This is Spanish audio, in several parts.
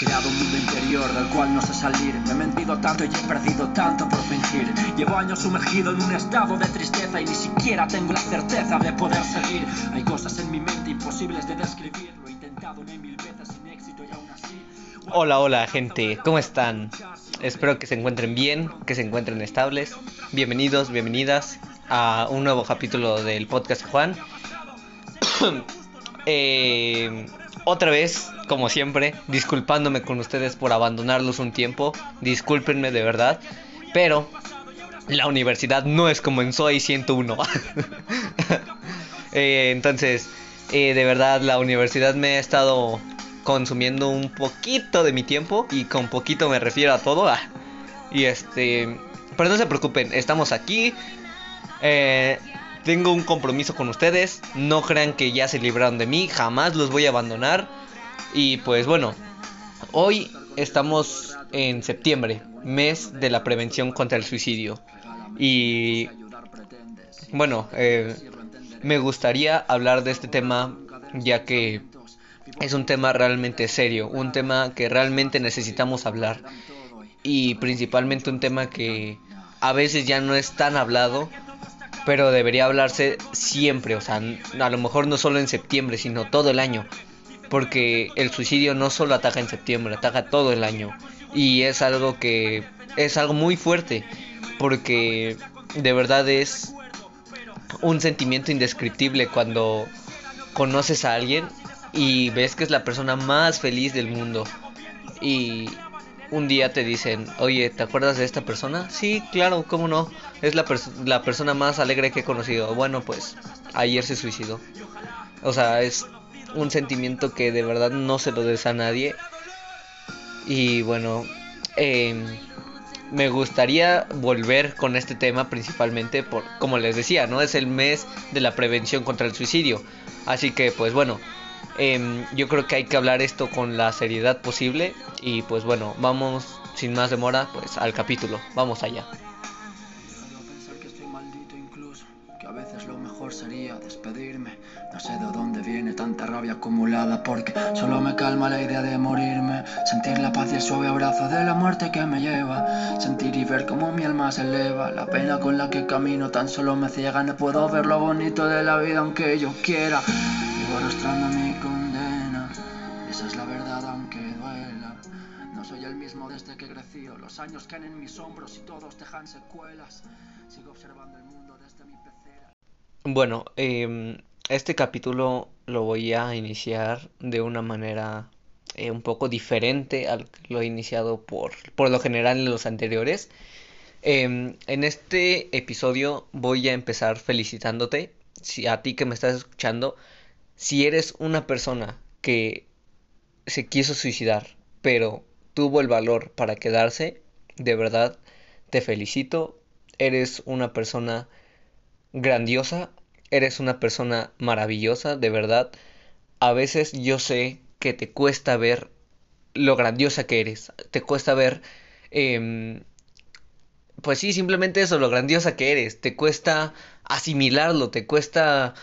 creado un mundo interior del cual no sé salir. Me he mentido tanto y he perdido tanto por fingir. Llevo años sumergido en un estado de tristeza y ni siquiera tengo la certeza de poder seguir. Hay cosas en mi mente imposibles de describir. Lo he intentado una y mil veces sin éxito y aún así. Hola, hola gente, ¿cómo están? Espero que se encuentren bien, que se encuentren estables. Bienvenidos, bienvenidas a un nuevo capítulo del podcast Juan. Eh, otra vez, como siempre, disculpándome con ustedes por abandonarlos un tiempo. Discúlpenme de verdad. Pero la universidad no es como en Soy 101. Eh, entonces, eh, de verdad, la universidad me ha estado consumiendo un poquito de mi tiempo. Y con poquito me refiero a todo. Ah, y este... Pero no se preocupen, estamos aquí. Eh, tengo un compromiso con ustedes. No crean que ya se libraron de mí. Jamás los voy a abandonar. Y pues bueno, hoy estamos en septiembre, mes de la prevención contra el suicidio. Y bueno, eh, me gustaría hablar de este tema ya que es un tema realmente serio, un tema que realmente necesitamos hablar y principalmente un tema que a veces ya no es tan hablado pero debería hablarse siempre, o sea, a lo mejor no solo en septiembre, sino todo el año, porque el suicidio no solo ataca en septiembre, ataca todo el año y es algo que es algo muy fuerte, porque de verdad es un sentimiento indescriptible cuando conoces a alguien y ves que es la persona más feliz del mundo y un día te dicen, oye, ¿te acuerdas de esta persona? Sí, claro, ¿cómo no? Es la, la persona más alegre que he conocido. Bueno, pues ayer se suicidó. O sea, es un sentimiento que de verdad no se lo des a nadie. Y bueno, em, me gustaría volver con este tema principalmente por, como les decía, ¿no? Es el mes de la prevención contra el suicidio. Así que, pues bueno, Em, yo creo que hay que hablar esto con la seriedad posible y pues bueno, vamos sin más demora pues al capítulo, vamos allá. que estoy maldito incluso, que a veces lo mejor sería despedirme. No sé de dónde viene tanta rabia acumulada porque solo me calma la idea de morirme. Sentir la paz y el suave abrazo de la muerte que me lleva. Sentir y ver cómo mi alma se eleva. La pena con la que camino tan solo me ciega. No puedo ver lo bonito de la vida aunque yo quiera. Vivo arrastrando mi condena. Esa es la verdad aunque duela. No soy el mismo desde que crecí. Los años caen en mis hombros y todos dejan secuelas. Sigo observando el mundo desde mi pecera. Bueno, eh, este capítulo lo voy a iniciar de una manera eh, un poco diferente al que lo he iniciado por, por lo general en los anteriores. Eh, en este episodio voy a empezar felicitándote, si a ti que me estás escuchando, si eres una persona que se quiso suicidar, pero tuvo el valor para quedarse, de verdad te felicito, eres una persona grandiosa, eres una persona maravillosa, de verdad. A veces yo sé que te cuesta ver lo grandiosa que eres, te cuesta ver, eh, pues sí, simplemente eso, lo grandiosa que eres, te cuesta asimilarlo, te cuesta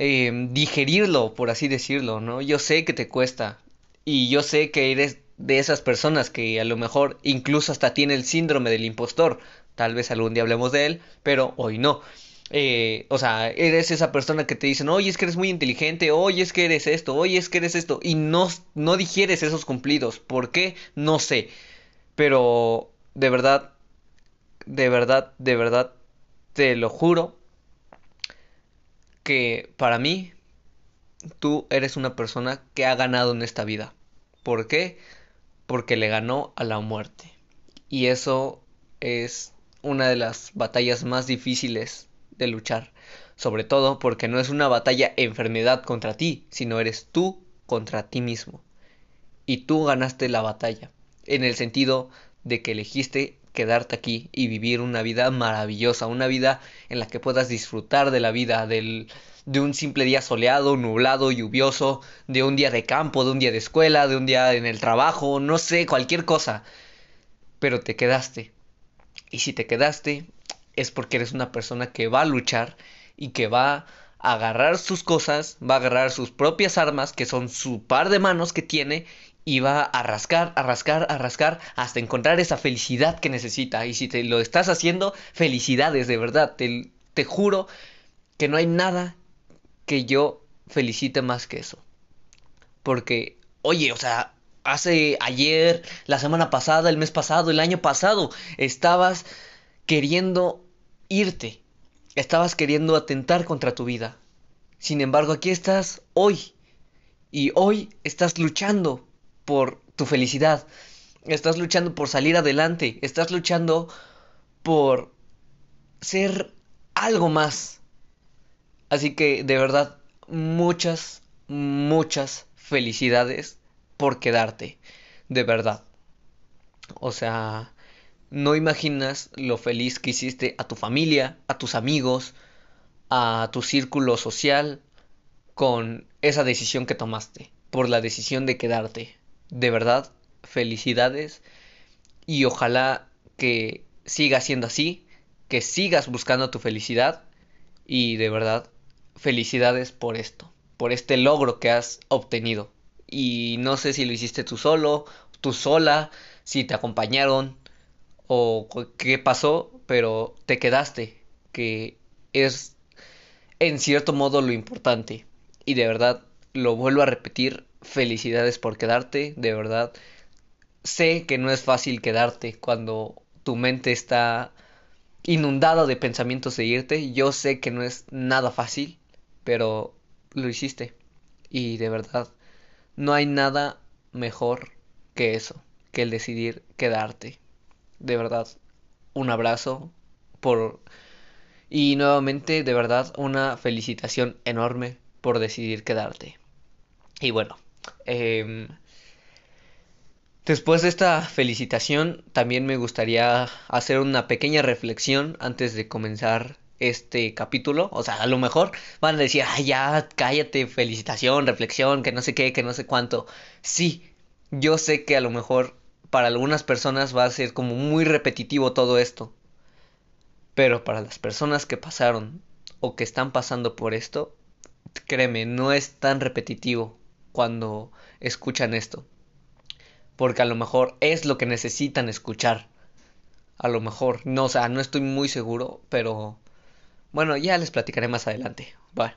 eh, digerirlo, por así decirlo, ¿no? Yo sé que te cuesta y yo sé que eres de esas personas que a lo mejor incluso hasta tiene el síndrome del impostor. Tal vez algún día hablemos de él, pero hoy no. Eh, o sea, eres esa persona que te dicen, oye, es que eres muy inteligente, oye, es que eres esto, oye, es que eres esto, y no, no digieres esos cumplidos. ¿Por qué? No sé. Pero, de verdad, de verdad, de verdad, te lo juro, que para mí tú eres una persona que ha ganado en esta vida. ¿Por qué? Porque le ganó a la muerte. Y eso es una de las batallas más difíciles de luchar. Sobre todo porque no es una batalla enfermedad contra ti, sino eres tú contra ti mismo. Y tú ganaste la batalla. En el sentido de que elegiste quedarte aquí y vivir una vida maravillosa, una vida en la que puedas disfrutar de la vida, del, de un simple día soleado, nublado, lluvioso, de un día de campo, de un día de escuela, de un día en el trabajo, no sé, cualquier cosa. Pero te quedaste. Y si te quedaste, es porque eres una persona que va a luchar y que va a agarrar sus cosas, va a agarrar sus propias armas, que son su par de manos que tiene, y va a rascar, a rascar, a rascar hasta encontrar esa felicidad que necesita. Y si te lo estás haciendo, felicidades, de verdad. Te, te juro que no hay nada que yo felicite más que eso. Porque, oye, o sea, hace ayer, la semana pasada, el mes pasado, el año pasado, estabas queriendo irte. Estabas queriendo atentar contra tu vida. Sin embargo, aquí estás hoy. Y hoy estás luchando por tu felicidad. Estás luchando por salir adelante. Estás luchando por ser algo más. Así que de verdad, muchas, muchas felicidades por quedarte. De verdad. O sea, no imaginas lo feliz que hiciste a tu familia, a tus amigos, a tu círculo social con esa decisión que tomaste, por la decisión de quedarte de verdad, felicidades y ojalá que siga siendo así, que sigas buscando tu felicidad y de verdad, felicidades por esto, por este logro que has obtenido. Y no sé si lo hiciste tú solo, tú sola, si te acompañaron o qué pasó, pero te quedaste, que es en cierto modo lo importante. Y de verdad, lo vuelvo a repetir, felicidades por quedarte, de verdad. Sé que no es fácil quedarte cuando tu mente está inundada de pensamientos de irte. Yo sé que no es nada fácil, pero lo hiciste. Y de verdad, no hay nada mejor que eso, que el decidir quedarte. De verdad, un abrazo por... Y nuevamente, de verdad, una felicitación enorme por decidir quedarte. Y bueno, Em, después de esta felicitación, también me gustaría hacer una pequeña reflexión antes de comenzar este capítulo. O sea, a lo mejor van a decir, ay, ya, cállate, felicitación, reflexión, que no sé qué, que no sé cuánto. Sí, yo sé que a lo mejor para algunas personas va a ser como muy repetitivo todo esto. Pero para las personas que pasaron o que están pasando por esto, créeme, no es tan repetitivo cuando escuchan esto. Porque a lo mejor es lo que necesitan escuchar. A lo mejor, no, o sea, no estoy muy seguro, pero bueno, ya les platicaré más adelante. Bueno,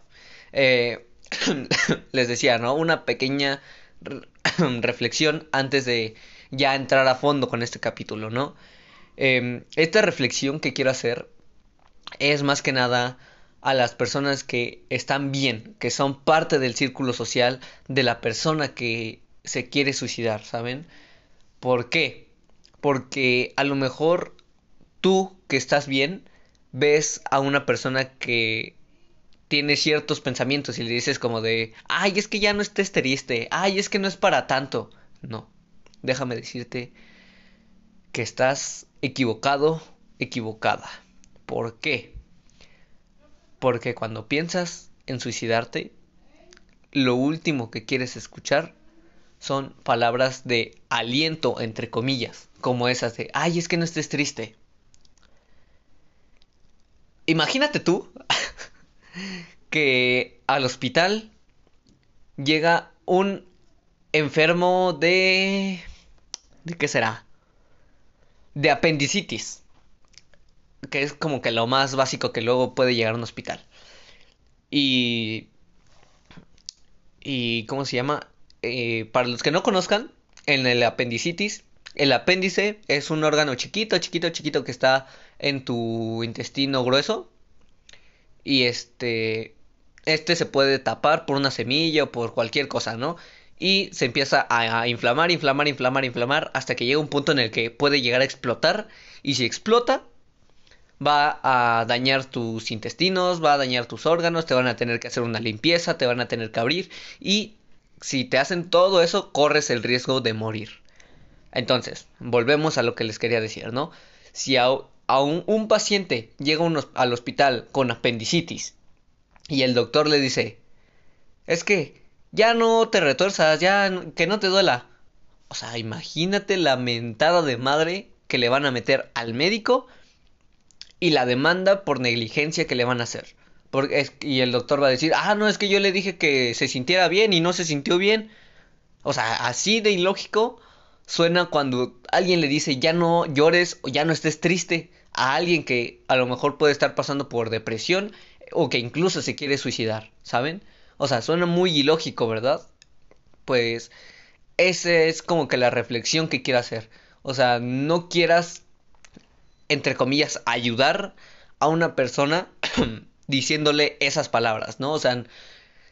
eh, les decía, ¿no? Una pequeña reflexión antes de ya entrar a fondo con este capítulo, ¿no? Em, esta reflexión que quiero hacer es más que nada a las personas que están bien, que son parte del círculo social de la persona que se quiere suicidar, ¿saben? ¿Por qué? Porque a lo mejor tú que estás bien ves a una persona que tiene ciertos pensamientos y le dices como de, ay, es que ya no estés triste, ay, es que no es para tanto. No, déjame decirte que estás equivocado, equivocada. ¿Por qué? Porque cuando piensas en suicidarte, lo último que quieres escuchar son palabras de aliento, entre comillas, como esas de, ay, es que no estés triste. Imagínate tú que al hospital llega un enfermo de... ¿De qué será? De apendicitis que es como que lo más básico que luego puede llegar a un hospital. Y... ¿Y cómo se llama? Eh, para los que no conozcan, en el apendicitis, el apéndice es un órgano chiquito, chiquito, chiquito que está en tu intestino grueso. Y este... Este se puede tapar por una semilla o por cualquier cosa, ¿no? Y se empieza a, a inflamar, inflamar, inflamar, inflamar, hasta que llega un punto en el que puede llegar a explotar. Y si explota, va a dañar tus intestinos, va a dañar tus órganos, te van a tener que hacer una limpieza, te van a tener que abrir y si te hacen todo eso, corres el riesgo de morir. Entonces, volvemos a lo que les quería decir, ¿no? Si a, un, paciente llega al hospital con apendicitis y el doctor le dice, es que ya no te retuerzas, ya que no te duela. O sea, imagínate la mentada de madre que le van a meter al médico y la demanda por negligencia que le van a hacer. Porque y el doctor va a decir, ah, no, es que yo le dije que se sintiera bien y no se sintió bien. O sea, así de ilógico suena cuando alguien le dice ya no llores o ya no estés triste a alguien que a lo mejor puede estar pasando por depresión o que incluso se quiere suicidar, ¿saben? O sea, suena muy ilógico, ¿verdad? Pues esa es como que la reflexión que quiero hacer. O sea, no quieras, entre comillas, ayudar a una persona diciéndole esas palabras, ¿no? O sea,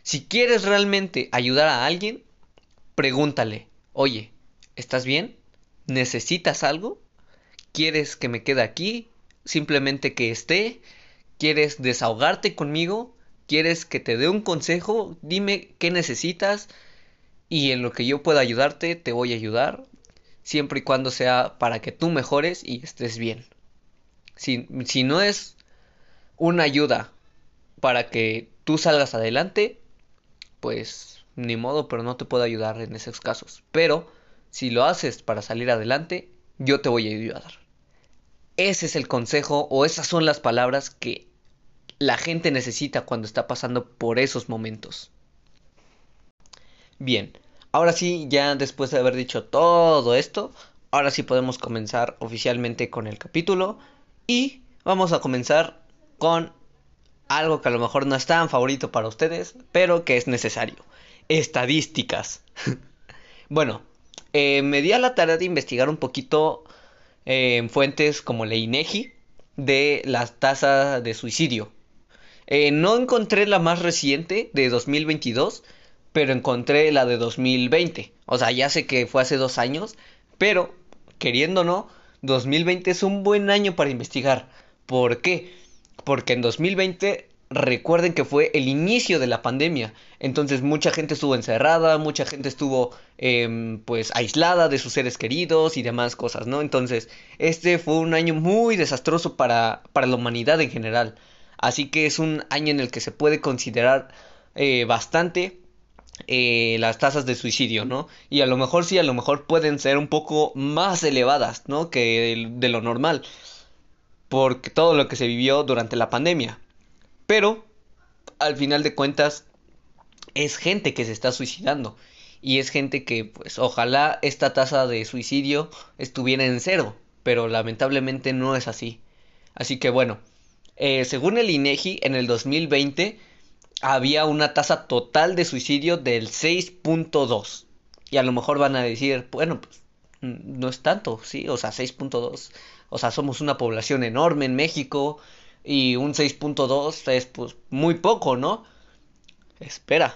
si quieres realmente ayudar a alguien, pregúntale, oye, ¿estás bien? ¿Necesitas algo? ¿Quieres que me quede aquí? ¿Simplemente que esté? ¿Quieres desahogarte conmigo? ¿Quieres que te dé un consejo? Dime qué necesitas y en lo que yo pueda ayudarte te voy a ayudar, siempre y cuando sea para que tú mejores y estés bien. Si, no es una ayuda para que tú salgas adelante, pues ni modo, pero no te puedo ayudar en esos casos. Pero si lo haces para salir adelante, yo te voy a ayudar. Ese es el consejo o esas son las palabras que la gente necesita cuando está pasando por esos momentos. Bien, ahora sí, ya después de haber dicho todo esto, ahora sí podemos comenzar oficialmente con el capítulo y vamos a comenzar con algo que a lo mejor no es tan favorito para ustedes, pero que es necesario. Estadísticas. bueno, eh, me di a la tarea de investigar un poquito eh, en fuentes como la INEGI de las tasas de suicidio. Eh, no encontré la más reciente de 2022, pero encontré la de 2020. O sea, ya sé que fue hace dos años, pero queriendo o no, 2020 es un buen año para investigar. ¿Por qué? Porque en 2020 recuerden que fue el inicio de la pandemia. Entonces mucha gente estuvo encerrada, mucha gente estuvo em, pues aislada de sus seres queridos y demás cosas, ¿no? Entonces este fue un año muy desastroso para, para la humanidad en general. Así que es un año en el que se puede considerar eh, bastante eh, las tasas de suicidio, ¿no? Y a lo mejor sí, a lo mejor pueden ser un poco más elevadas, ¿no? Que de, lo normal. Porque todo lo que se vivió durante la pandemia. Pero, al final de cuentas, es gente que se está suicidando. Y es gente que, pues, ojalá esta tasa de suicidio estuviera en cero. Pero lamentablemente no es así. Así que bueno, eh, según el INEGI, en el 2020 había una tasa total de suicidio del 6.2. Y a lo mejor van a decir, bueno, pues no es tanto, sí, o sea, 6.2. O sea, somos una población enorme en México y un 6.2 es pues muy poco, ¿no? Espera.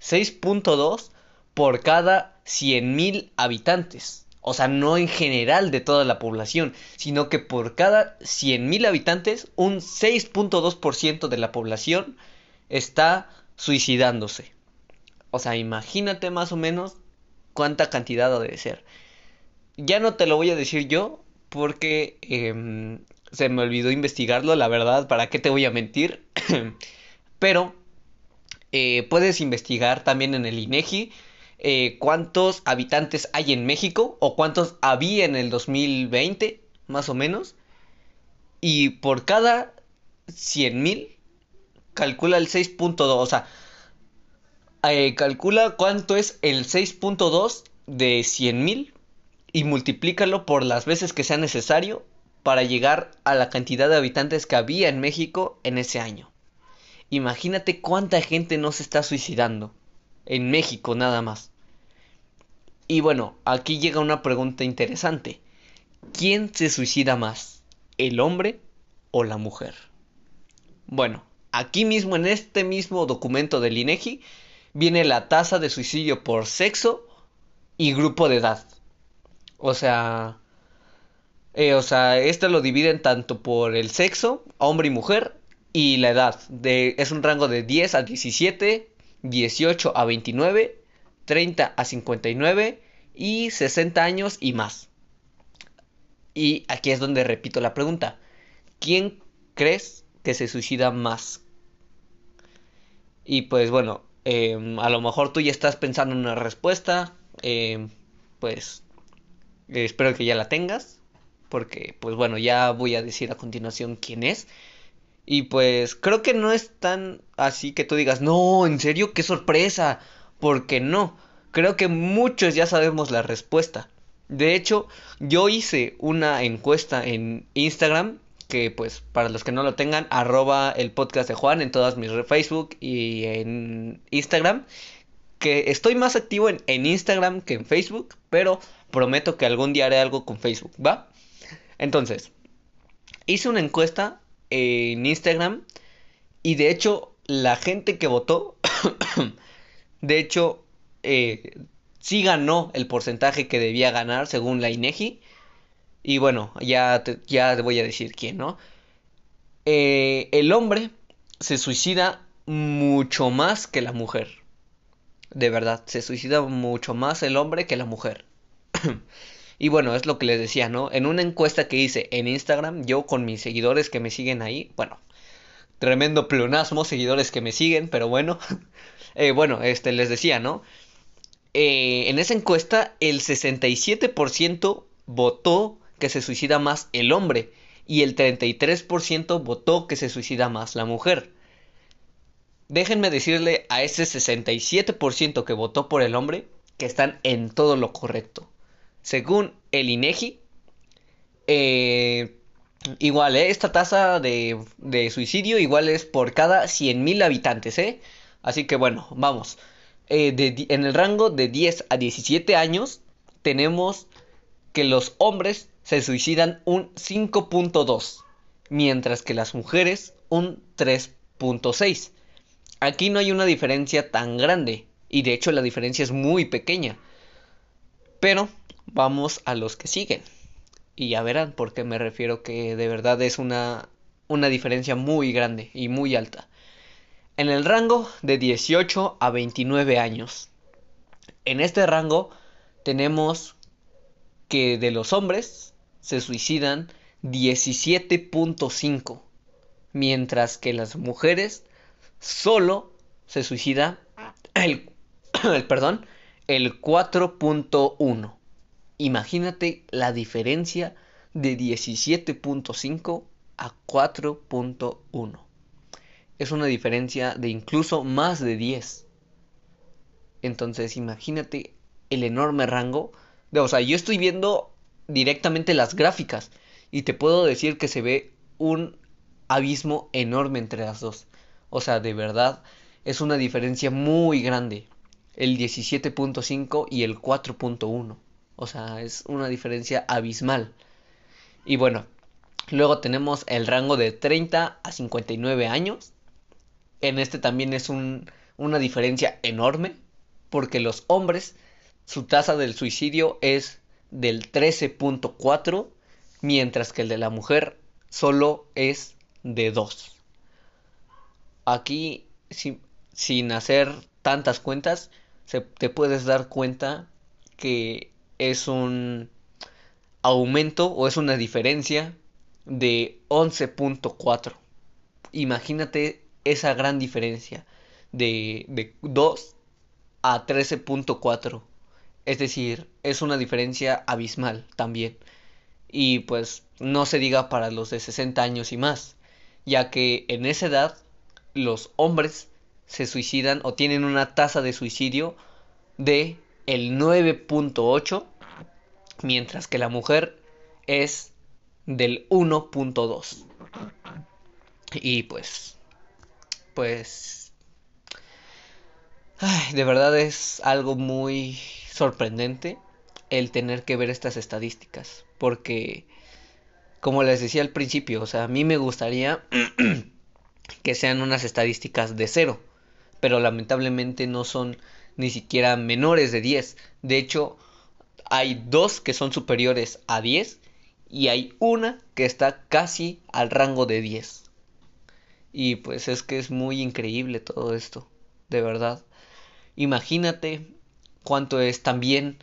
6.2 por cada 100.000 habitantes. O sea, no en general de toda la población, sino que por cada 100.000 habitantes, un 6.2% de la población está suicidándose. O sea, imagínate más o menos cuánta cantidad debe ser. Ya no te lo voy a decir yo porque em, se me olvidó investigarlo, la verdad, ¿para qué te voy a mentir? Pero eh, puedes investigar también en el INEGI eh, cuántos habitantes hay en México o cuántos había en el 2020, más o menos. Y por cada 100.000 calcula el 6.2, o sea, eh, calcula cuánto es el 6.2 de 100.000 y multiplícalo por las veces que sea necesario para llegar a la cantidad de habitantes que había en México en ese año. Imagínate cuánta gente no se está suicidando en México nada más. Y bueno, aquí llega una pregunta interesante. ¿Quién se suicida más? ¿El hombre o la mujer? Bueno, aquí mismo en este mismo documento del INEGI viene la tasa de suicidio por sexo y grupo de edad. O sea, eh, o sea, esto lo dividen tanto por el sexo, hombre y mujer, y la edad. De, es un rango de 10 a 17, 18 a 29, 30 a 59 y 60 años y más. Y aquí es donde repito la pregunta. ¿Quién crees que se suicida más? Y pues bueno, em, a lo mejor tú ya estás pensando en una respuesta. Em, pues espero que ya la tengas. Porque pues bueno, ya voy a decir a continuación quién es. Y pues creo que no es tan así que tú digas, no, en serio, qué sorpresa. Porque no. creo que muchos ya sabemos la respuesta. De hecho, yo hice una encuesta en Instagram, que pues para los que no lo tengan, arroba el podcast de Juan en todas mis Facebook y en Instagram. Que estoy más activo en, en Instagram que en Facebook, pero prometo que algún día haré algo con Facebook, ¿va? Entonces, hice una encuesta en Instagram y de hecho la gente que votó, de hecho, eh, sí ganó el porcentaje que debía ganar según la INEGI. Y bueno, ya te, ya voy a decir quién, ¿no? Eh, el hombre se suicida mucho más que la mujer. De verdad, se suicida mucho más el hombre que la mujer. y bueno, es lo que les decía, ¿no? En una encuesta que hice en Instagram, yo con mis seguidores que me siguen ahí, bueno, tremendo pleonasmo, seguidores que me siguen, pero bueno, eh, bueno, este les decía, ¿no? Eh, en esa encuesta el 67% votó que se suicida más el hombre y el 33% votó que se suicida más la mujer. Déjenme decirle a ese 67% que votó por el hombre que están en todo lo correcto. Según el INEGI, eh, igual, ¿eh? esta tasa de, de, suicidio igual es por cada 100.000 habitantes, ¿eh? Así que bueno, vamos. Eh, en el rango de 10 a 17 años tenemos que los hombres se suicidan un 5.2, mientras que las mujeres un 3.6. Aquí no hay una diferencia tan grande, y de hecho la diferencia es muy pequeña. Pero vamos a los que siguen. Y ya verán por qué me refiero que de verdad es una, una diferencia muy grande y muy alta en el rango de 18 a 29 años. En este rango tenemos que de los hombres se suicidan 17.5, mientras que las mujeres solo se suicida el, el perdón, el 4.1. Imagínate la diferencia de 17.5 a 4.1 es una diferencia de incluso más de 10. Entonces imagínate el enorme rango. De, o sea, yo estoy viendo directamente las gráficas y te puedo decir que se ve un abismo enorme entre las dos. O sea, de verdad es una diferencia muy grande. El 17.5 y el 4.1. O sea, es una diferencia abismal. Y bueno, luego tenemos el rango de 30 a 59 años en este también es una diferencia enorme, porque los hombres, su tasa del suicidio es del 13.4, mientras que el de la mujer solo es de 2. Aquí, sin hacer tantas cuentas, se, te puedes dar cuenta que es un aumento o es una diferencia de 11.4. Imagínate esa gran diferencia de, de 2 a 13.4. Es decir, es una diferencia abismal también. Y pues no se diga para los de 60 años y más, ya que en esa edad los hombres se suicidan o tienen una tasa de suicidio de el 9.8, mientras que la mujer es del 1.2. Y pues pues de verdad es algo muy sorprendente el tener que ver estas estadísticas porque como les decía al principio o sea a mí me gustaría que sean unas estadísticas de cero pero lamentablemente no son ni siquiera menores de 10 de hecho hay dos que son superiores a 10 y hay una que está casi al rango de 10 y pues es que es muy increíble todo esto, de verdad. Imagínate cuánto es también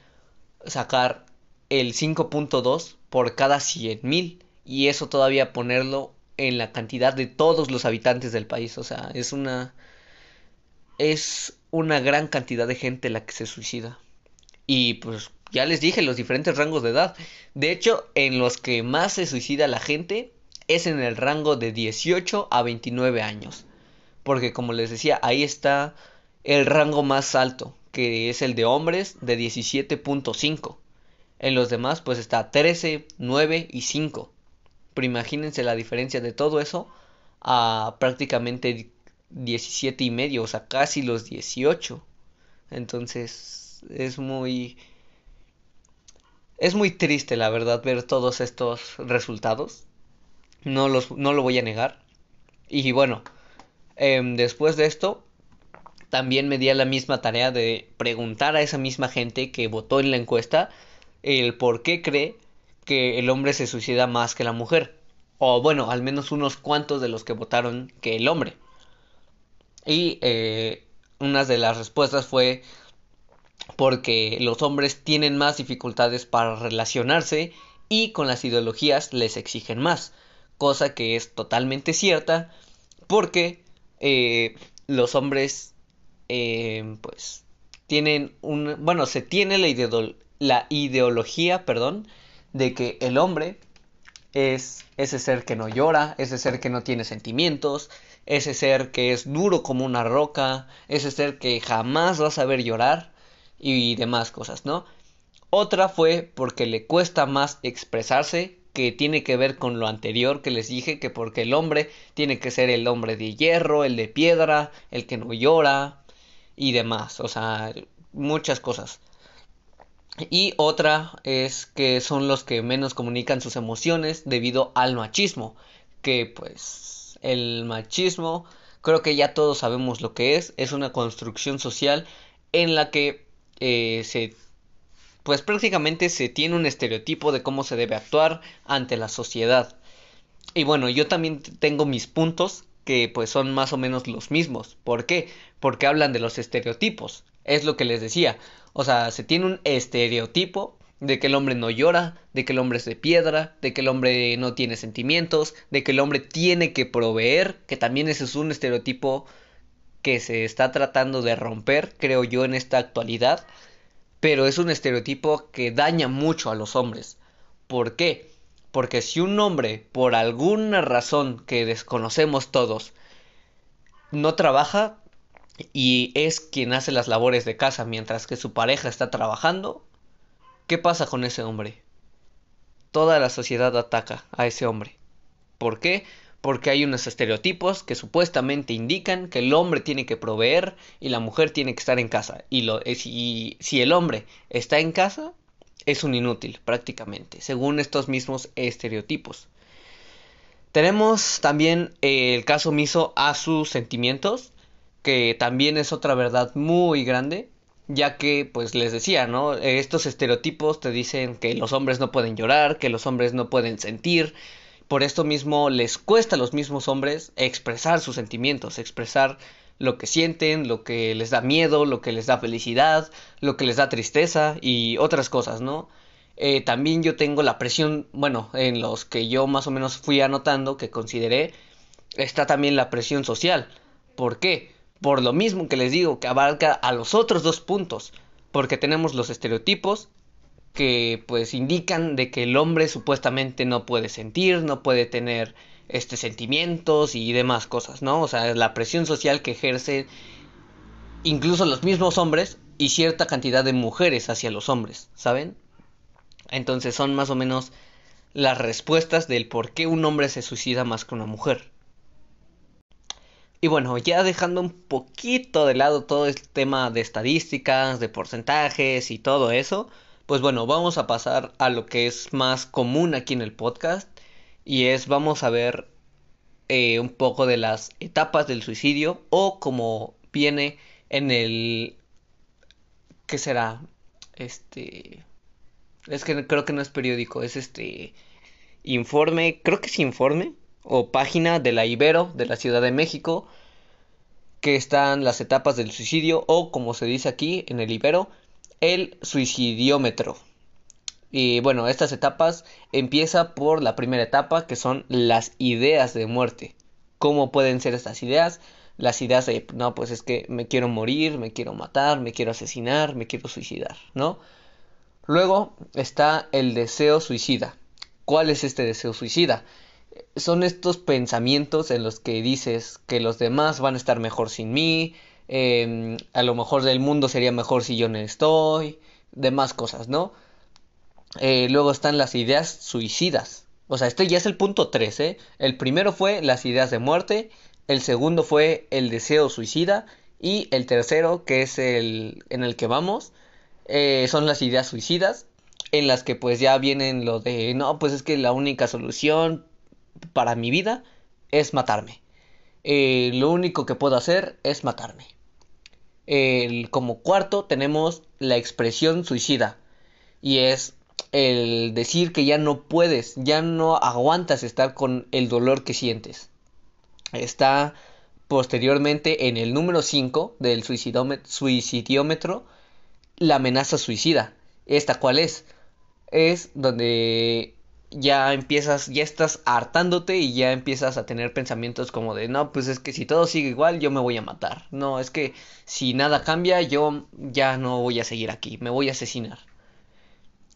sacar el 5.2 por cada 100.000 y eso todavía ponerlo en la cantidad de todos los habitantes del país, o sea, es una es una gran cantidad de gente la que se suicida. Y pues ya les dije los diferentes rangos de edad. De hecho, en los que más se suicida la gente es en el rango de 18 a 29 años. Porque como les decía, ahí está el rango más alto. que es el de hombres, de 17.5. En los demás, pues está 13, 9 y 5. Pero imagínense la diferencia de todo eso a prácticamente 17 y medio, o sea, casi los 18. Entonces, es muy... Es muy triste, la verdad, ver todos estos resultados. No, los, no lo voy a negar. Y bueno, em, después de esto, también me di a la misma tarea de preguntar a esa misma gente que votó en la encuesta el por qué cree que el hombre se suicida más que la mujer. O bueno, al menos unos cuantos de los que votaron que el hombre. Y eh, una de las respuestas fue porque los hombres tienen más dificultades para relacionarse y con las ideologías les exigen más, cosa que es totalmente cierta porque eh, los hombres eh, pues tienen un bueno se tiene la, la ideología perdón de que el hombre es ese ser que no llora, ese ser que no tiene sentimientos, ese ser que es duro como una roca, ese ser que jamás va a saber llorar y demás cosas, ¿no? Otra fue porque le cuesta más expresarse, que tiene que ver con lo anterior que les dije, que porque el hombre tiene que ser el hombre de hierro, el de piedra, el que no llora y demás, o sea, muchas cosas. Y otra es que son los que menos comunican sus emociones debido al machismo. Que pues el machismo creo que ya todos sabemos lo que es. Es una construcción social en la que eh, se pues prácticamente se tiene un estereotipo de cómo se debe actuar ante la sociedad. Y bueno, yo también tengo mis puntos que pues son más o menos los mismos. ¿Por qué? Porque hablan de los estereotipos. Es lo que les decía. O sea, se tiene un estereotipo de que el hombre no llora, de que el hombre es de piedra, de que el hombre no tiene sentimientos, de que el hombre tiene que proveer, que también ese es un estereotipo que se está tratando de romper, creo yo, en esta actualidad, pero es un estereotipo que daña mucho a los hombres. ¿Por qué? Porque si un hombre, por alguna razón que desconocemos todos, no trabaja, y es quien hace las labores de casa mientras que su pareja está trabajando, ¿qué pasa con ese hombre? Toda la sociedad ataca a ese hombre. ¿Por qué? Porque hay unos estereotipos que supuestamente indican que el hombre tiene que proveer y la mujer tiene que estar en casa. Y, lo, si, si el hombre está en casa, es un inútil prácticamente, según estos mismos estereotipos. Tenemos también el caso miso a sus sentimientos que también es otra verdad muy grande, ya que, pues les decía, ¿no? Estos estereotipos te dicen que los hombres no pueden llorar, que los hombres no pueden sentir, por esto mismo les cuesta a los mismos hombres expresar sus sentimientos, expresar lo que sienten, lo que les da miedo, lo que les da felicidad, lo que les da tristeza y otras cosas, ¿no? Eh, también yo tengo la presión, bueno, en los que yo más o menos fui anotando, que consideré, está también la presión social. ¿Por qué? Por lo mismo que les digo, que abarca a los otros dos puntos, porque tenemos los estereotipos que pues indican de que el hombre supuestamente no puede sentir, no puede tener este sentimientos y demás cosas, ¿no? O sea, la presión social que ejerce incluso los mismos hombres y cierta cantidad de mujeres hacia los hombres, ¿saben? Entonces son más o menos las respuestas del por qué un hombre se suicida más que una mujer. Y bueno, ya dejando un poquito de lado todo el tema de estadísticas, de porcentajes y todo eso, pues bueno, vamos a pasar a lo que es más común aquí en el podcast y es vamos a ver eh, un poco de las etapas del suicidio o como viene en el ¿qué será? Este es que creo que no es periódico, es este informe, creo que es informe o página de la Ibero de la Ciudad de México, que están las etapas del suicidio o como se dice aquí en el Ibero, el suicidiómetro. Y bueno, estas etapas empieza por la primera etapa que son las ideas de muerte. ¿Cómo pueden ser estas ideas? Las ideas de, no, pues es que me quiero morir, me quiero matar, me quiero asesinar, me quiero suicidar, ¿no? Luego está el deseo suicida. ¿Cuál es este deseo suicida? son estos pensamientos en los que dices que los demás van a estar mejor sin mí, em, a lo mejor del mundo sería mejor si yo no estoy, demás cosas, ¿no? Eh, luego están las ideas suicidas. O sea, este ya es el punto 3, ¿eh? El primero fue las ideas de muerte, el segundo fue el deseo suicida y el tercero, que es el en el que vamos, eh, son las ideas suicidas, en las que pues ya vienen lo de, no, pues es que la única solución para mi vida es matarme. Lo único que puedo hacer es matarme. El, como cuarto tenemos la expresión suicida y es el decir que ya no puedes, ya no aguantas estar con el dolor que sientes. Está posteriormente en el número 5 del suicidiómetro la amenaza suicida. ¿Esta cuál es? Es donde ya empiezas, ya estás hartándote y ya empiezas a tener pensamientos como de, no, pues es que si todo sigue igual, yo me voy a matar. No, es que si nada cambia, yo ya no voy a seguir aquí, me voy a asesinar.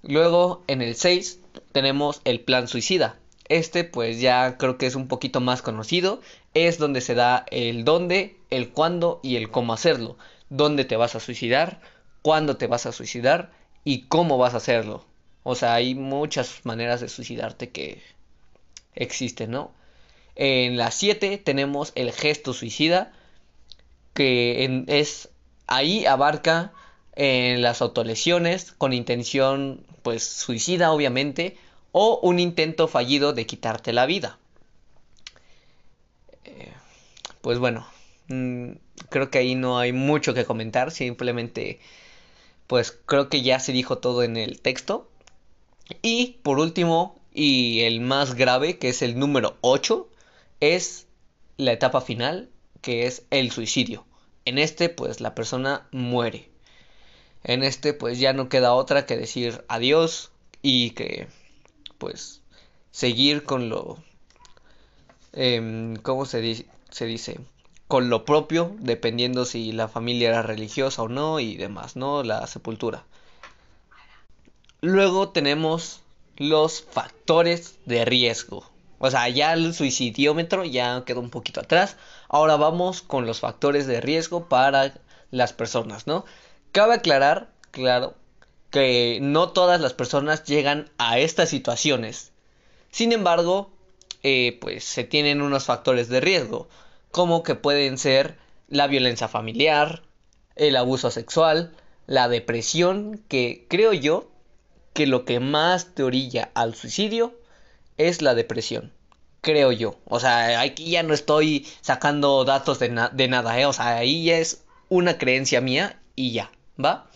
Luego, en el 6, tenemos el plan suicida. Este, pues ya creo que es un poquito más conocido. Es donde se da el dónde, el cuándo y el cómo hacerlo. Dónde te vas a suicidar, cuándo te vas a suicidar y cómo vas a hacerlo. O sea, hay muchas maneras de suicidarte que existen, ¿no? En la 7 tenemos el gesto suicida, que es ahí abarca en las autolesiones con intención pues suicida obviamente o un intento fallido de quitarte la vida. Eh, pues bueno, mm, creo que ahí no hay mucho que comentar, simplemente pues creo que ya se dijo todo en el texto. Y por último, y el más grave, que es el número 8, es la etapa final, que es el suicidio. En este, pues la persona muere. En este, pues ya no queda otra que decir adiós y que, pues, seguir con lo... Eh, ¿Cómo se, se dice? Con lo propio, dependiendo si la familia era religiosa o no y demás, ¿no? La sepultura. Luego tenemos los factores de riesgo. O sea, ya el suicidiómetro ya quedó un poquito atrás. Ahora vamos con los factores de riesgo para las personas, ¿no? Cabe aclarar, claro, que no todas las personas llegan a estas situaciones. Sin embargo, eh, pues se tienen unos factores de riesgo, como que pueden ser la violencia familiar, el abuso sexual, la depresión, que creo yo que lo que más te orilla al suicidio es la depresión. Creo yo. O sea, aquí ya no estoy sacando datos de, nada, ¿eh? O sea, ahí ya es una creencia mía y ya, ¿va?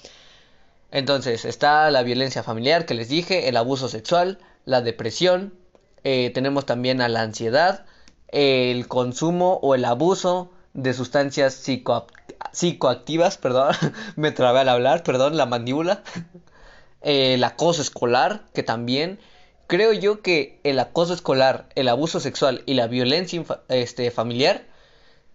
Entonces, está la violencia familiar que les dije, el abuso sexual, la depresión, eh, tenemos también a la ansiedad, el consumo o el abuso de sustancias psicoactivas, perdón, me trabé al hablar, perdón, la mandíbula. el acoso escolar, que también creo yo que el acoso escolar, el abuso sexual y la violencia este, familiar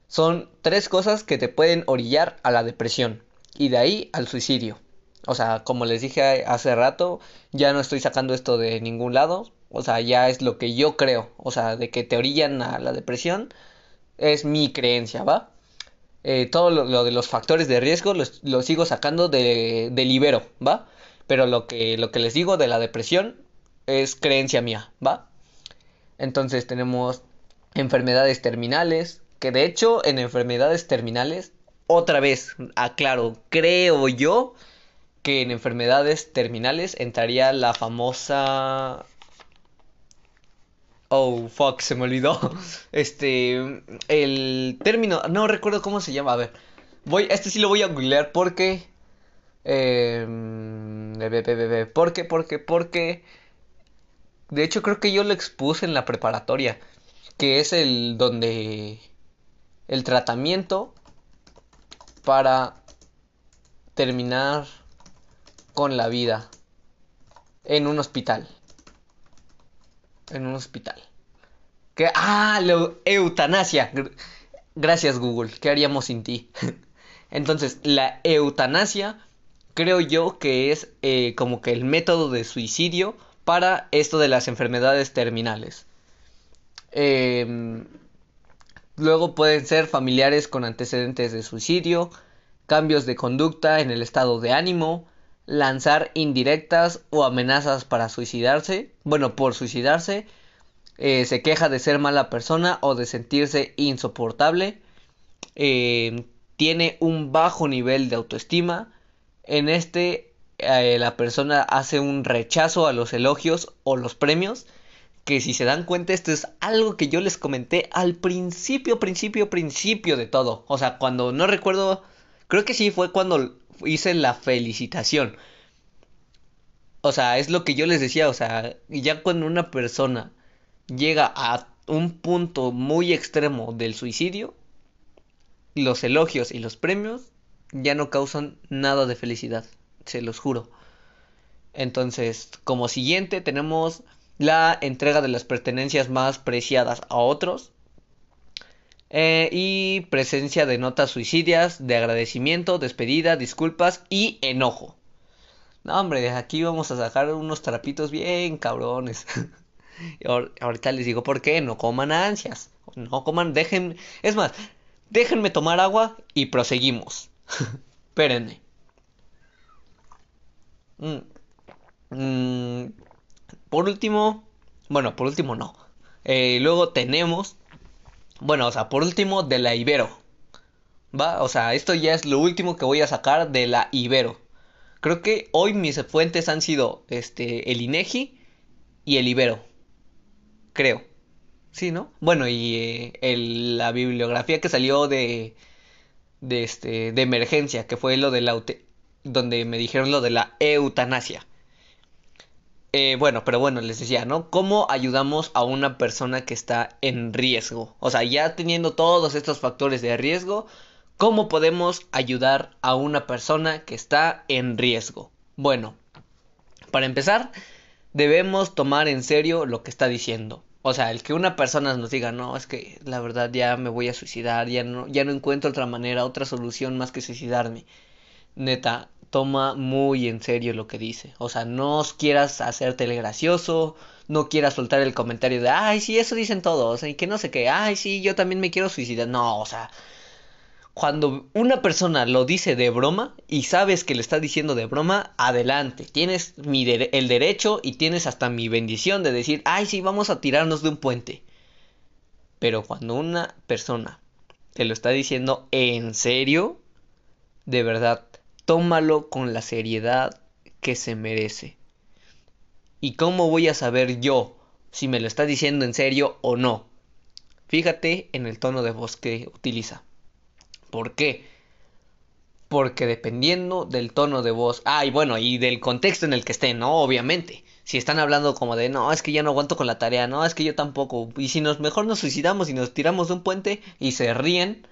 son tres cosas que te pueden orillar a la depresión y de ahí al suicidio. O sea, como les dije hace rato, ya no estoy sacando esto de ningún lado. O sea, ya es lo que yo creo. O sea, de que te orillan a la depresión es mi creencia, ¿va? Eh, todo lo, de los factores de riesgo lo, sigo sacando de, de libero, ¿va? Pero lo que, lo que les digo de la depresión es creencia mía, ¿va? Entonces tenemos enfermedades terminales, que de hecho en enfermedades terminales, otra vez, aclaro, creo yo que en enfermedades terminales entraría la famosa... Oh, fuck, se me olvidó. Este, el término, no recuerdo cómo se llama, a ver. Voy, este sí lo voy a googlear porque eh, ¿Por qué? Porque, porque... De hecho creo que yo lo expuse en la preparatoria. Que es el donde... El tratamiento para terminar con la vida en un hospital. En un hospital. Ah, la eutanasia. Gracias Google. ¿Qué haríamos sin ti? Entonces, la eutanasia creo yo que es eh, como que el método de suicidio para esto de las enfermedades terminales. Em, Luego pueden ser familiares con antecedentes de suicidio, cambios de conducta en el estado de ánimo, lanzar indirectas o amenazas para suicidarse, bueno, por suicidarse, eh, se queja de ser mala persona o de sentirse insoportable, eh, tiene un bajo nivel de autoestima, en este eh, la persona hace un rechazo a los elogios o los premios, que si se dan cuenta esto es algo que yo les comenté al principio, principio, principio de todo, o sea, cuando no recuerdo, creo que sí fue cuando hice la felicitación. O sea, es lo que yo les decía, o sea, ya cuando una persona llega a un punto muy extremo del suicidio, los elogios y los premios ya no causan nada de felicidad, se los juro. Entonces, como siguiente tenemos la entrega de las pertenencias más preciadas a otros, eh, y presencia de notas suicidias, de agradecimiento, despedida, disculpas y enojo. No, hombre, aquí vamos a sacar unos trapitos bien cabrones. ahorita les digo por qué, no coman ansias. No coman, dejen. Es más, déjenme tomar agua y proseguimos. Espérenme. Mm, mm, por último, bueno, por último no. Eh, luego tenemos bueno, o sea, por último, de la Ibero. ¿Va? O sea, esto ya es lo último que voy a sacar de la Ibero. Creo que hoy mis fuentes han sido este el INEGI y el Ibero. Creo. Sí, ¿no? Bueno, y eh, la bibliografía que salió de de este de emergencia, que fue lo de la donde me dijeron lo de la eutanasia. Eh, bueno, pero bueno, les decía, ¿no? ¿Cómo ayudamos a una persona que está en riesgo? O sea, ya teniendo todos estos factores de riesgo, ¿cómo podemos ayudar a una persona que está en riesgo? Bueno, para empezar, debemos tomar en serio lo que está diciendo. O sea, el que una persona nos diga, no, es que la verdad ya me voy a suicidar, ya no, ya no encuentro otra manera, otra solución más que suicidarme. Neta, toma muy en serio lo que dice. O sea, no quieras hacerte el gracioso, no quieras soltar el comentario de, ay, sí, eso dicen todos, y que no sé qué, ay, sí, yo también me quiero suicidar. No, o sea, cuando una persona lo dice de broma y sabes que le está diciendo de broma, adelante, tienes el derecho y tienes hasta mi bendición de decir, ay, sí, vamos a tirarnos de un puente. Pero cuando una persona te lo está diciendo en serio, de verdad, tómalo con la seriedad que se merece. ¿Y cómo voy a saber yo si me lo está diciendo en serio o no? Fíjate en el tono de voz que utiliza. ¿Por qué? Porque dependiendo del tono de voz, ah, y bueno, y del contexto en el que estén, ¿no? Obviamente. Si están hablando como de, no, es que ya no aguanto con la tarea, no, es que yo tampoco. Y si nos mejor nos suicidamos y nos tiramos de un puente y se ríen,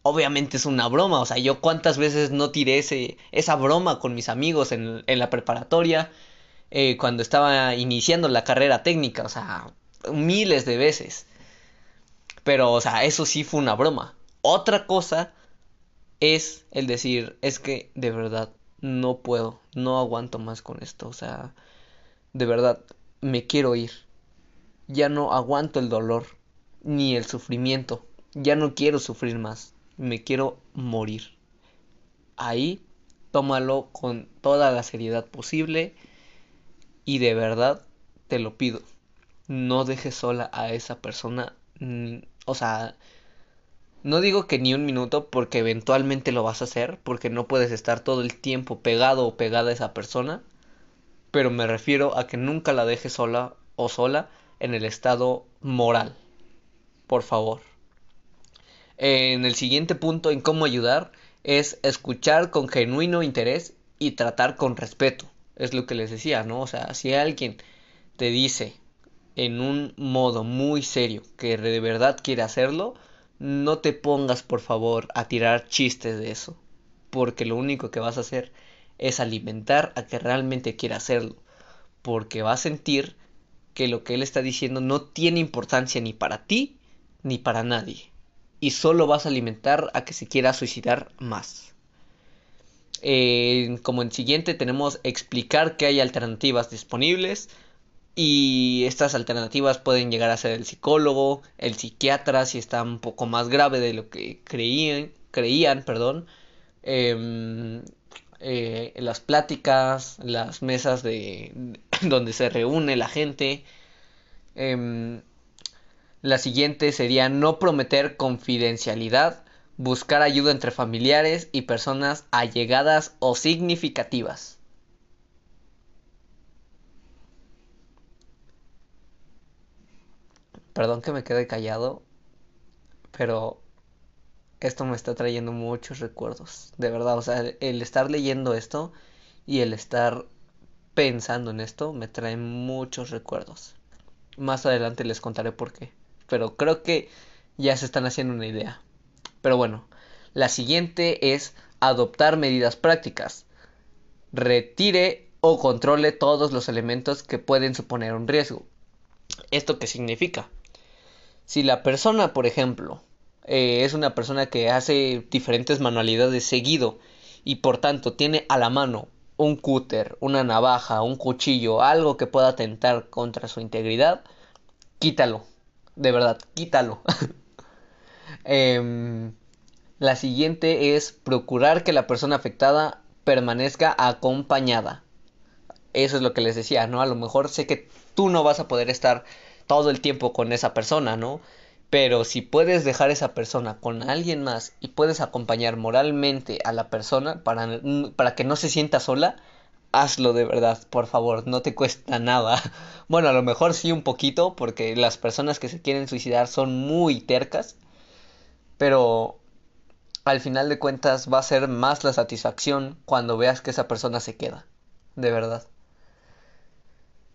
obviamente es una broma. O sea, yo cuántas veces no tiré ese, esa broma con mis amigos en, en la preparatoria, eh, cuando estaba iniciando la carrera técnica, o sea, miles de veces. Pero, o sea, eso sí fue una broma. Otra cosa es el decir, es que de verdad no puedo, no aguanto más con esto, o sea, de verdad me quiero ir. Ya no aguanto el dolor ni el sufrimiento. Ya no quiero sufrir más me quiero morir. Ahí tómalo con toda la seriedad posible y de verdad te lo pido. No dejes sola a esa persona. O sea, no digo que ni un minuto porque eventualmente lo vas a hacer porque no puedes estar todo el tiempo pegado o pegada a esa persona. Pero me refiero a que nunca la dejes sola o sola en el estado moral. Por favor en el siguiente punto en cómo ayudar es escuchar con genuino interés y tratar con respeto. Es lo que les decía, ¿no? O sea, si alguien te dice en un modo muy serio que de verdad quiere hacerlo, no te pongas por favor a tirar chistes de eso, porque lo único que vas a hacer es alimentar a que realmente quiera hacerlo, porque va a sentir que lo que él está diciendo no tiene importancia ni para ti ni para nadie y solo vas a alimentar a que se quiera suicidar más. Como en siguiente tenemos explicar que hay alternativas disponibles, Y estas alternativas pueden llegar a ser el psicólogo, el psiquiatra, si está un poco más grave de lo que creían, creían, perdón. Em, eh, las pláticas, las mesas de donde se reúne la gente. Em, la siguiente sería no prometer confidencialidad, buscar ayuda entre familiares y personas allegadas o significativas. Perdón que me quede callado, pero esto me está trayendo muchos recuerdos. De verdad, o sea, el estar leyendo esto y el estar pensando en esto me trae muchos recuerdos. Más adelante les contaré por qué. Pero creo que ya se están haciendo una idea. Pero bueno, la siguiente es adoptar medidas prácticas. Retire o controle todos los elementos que pueden suponer un riesgo. ¿Esto qué significa? Si la persona, por ejemplo, eh, es una persona que hace diferentes manualidades seguido y por tanto tiene a la mano un cúter, una navaja, un cuchillo, algo que pueda atentar contra su integridad, quítalo. De verdad, quítalo. Em, la siguiente es procurar que la persona afectada permanezca acompañada. Eso es lo que les decía, ¿no? A lo mejor sé que tú no vas a poder estar todo el tiempo con esa persona, ¿no? Pero si puedes dejar esa persona con alguien más y puedes acompañar moralmente a la persona para, para que no se sienta sola, hazlo de verdad, por favor, no te cuesta nada. Bueno, a lo mejor sí un poquito, porque las personas que se quieren suicidar son muy tercas, pero al final de cuentas va a ser más la satisfacción cuando veas que esa persona se queda, de verdad.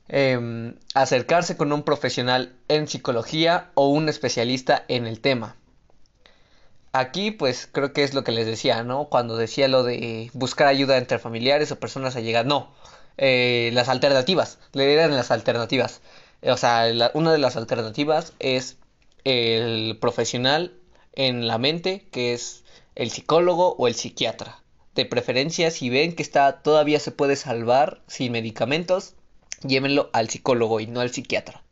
Em, acercarse con un profesional en psicología o un especialista en el tema. Aquí pues creo que es lo que les decía, ¿no? Cuando decía lo de buscar ayuda entre familiares o personas allegadas, no, eh, las alternativas, le eran las alternativas. O sea, una de las alternativas es el profesional en la mente, que es el psicólogo o el psiquiatra. De preferencia, si ven que está todavía se puede salvar sin medicamentos, llévenlo al psicólogo y no al psiquiatra.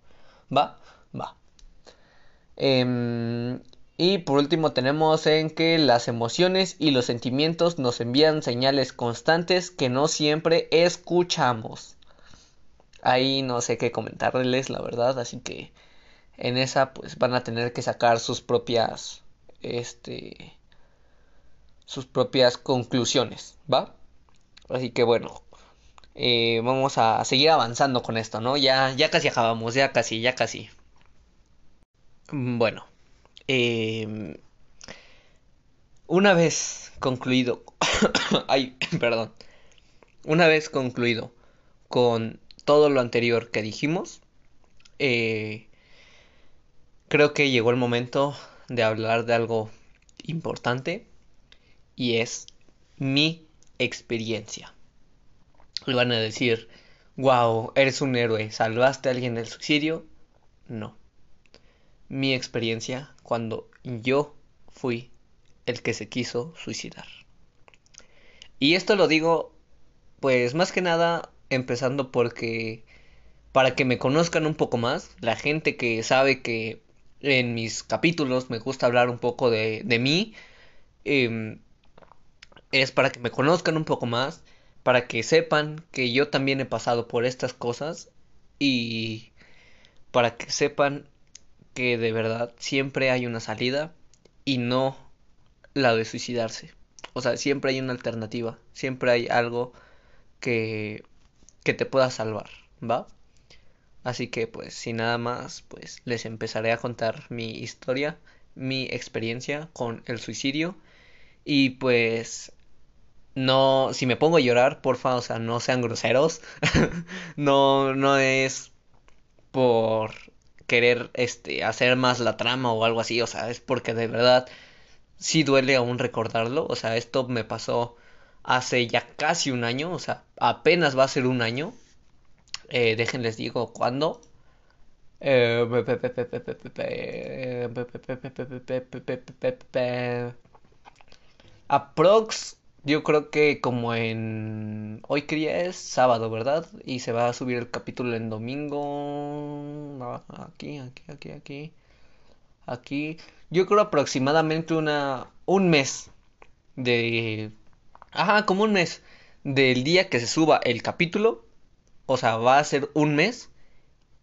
¿Va? Va. Em, y por último tenemos en que las emociones y los sentimientos nos envían señales constantes que no siempre escuchamos. Ahí no sé qué comentarles, la verdad, así que en esa pues van a tener que sacar sus propias este sus propias conclusiones, ¿va? Así que bueno, eh, vamos a seguir avanzando con esto, ¿no? Ya, ya casi acabamos, ya casi, ya casi. Bueno, em, una vez concluido, ay, perdón, una vez concluido con todo lo anterior que dijimos, eh, creo que llegó el momento de hablar de algo importante y es mi experiencia le van a decir, wow, eres un héroe, salvaste a alguien del suicidio. No. Mi experiencia cuando yo fui el que se quiso suicidar. Y esto lo digo, pues más que nada, empezando porque para que me conozcan un poco más, la gente que sabe que en mis capítulos me gusta hablar un poco de, de mí, em, es para que me conozcan un poco más para que sepan que yo también he pasado por estas cosas y para que sepan que de verdad siempre hay una salida y no la de suicidarse. O sea, siempre hay una alternativa, siempre hay algo que, que te pueda salvar, ¿va? Así que pues sin nada más, pues les empezaré a contar mi historia, mi experiencia con el suicidio y pues no, si me pongo a llorar, porfa, o sea, no sean groseros. no, no es por querer este hacer más la trama o algo así, o sea, es porque de verdad sí duele aún recordarlo, o sea, esto me pasó hace ya casi un año, o sea, apenas va a ser un año. Eh, déjenles digo cuándo. Aprox yo creo que como en... Hoy que es sábado, ¿verdad? Y se va a subir el capítulo en domingo. Aquí, aquí, aquí, aquí. Aquí. Yo creo aproximadamente una... Un mes. De... Ajá, como un mes. Del día que se suba el capítulo. O sea, va a ser un mes.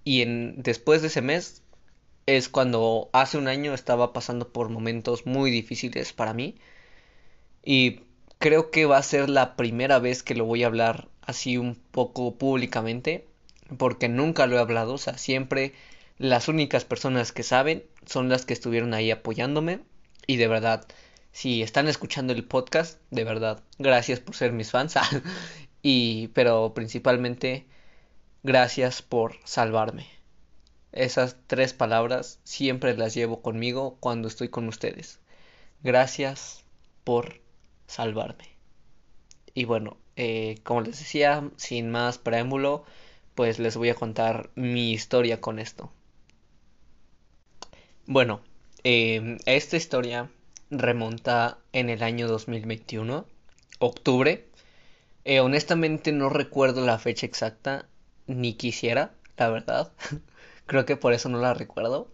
Y en... después de ese mes es cuando hace un año estaba pasando por momentos muy difíciles para mí. Y creo que va a ser la primera vez que lo voy a hablar así un poco públicamente. Porque nunca lo he hablado. O sea, siempre las únicas personas que saben son las que estuvieron ahí apoyándome. Y de verdad, si están escuchando el podcast, de verdad, gracias por ser mis fans. y, pero principalmente, gracias por salvarme. Esas tres palabras siempre las llevo conmigo cuando estoy con ustedes. Gracias por salvarme. Y bueno, eh, como les decía, sin más preámbulo, pues les voy a contar mi historia con esto. Bueno, em, esta historia remonta en el año 2021, octubre. Eh, honestamente no recuerdo la fecha exacta, ni quisiera, la verdad. Creo que por eso no la recuerdo.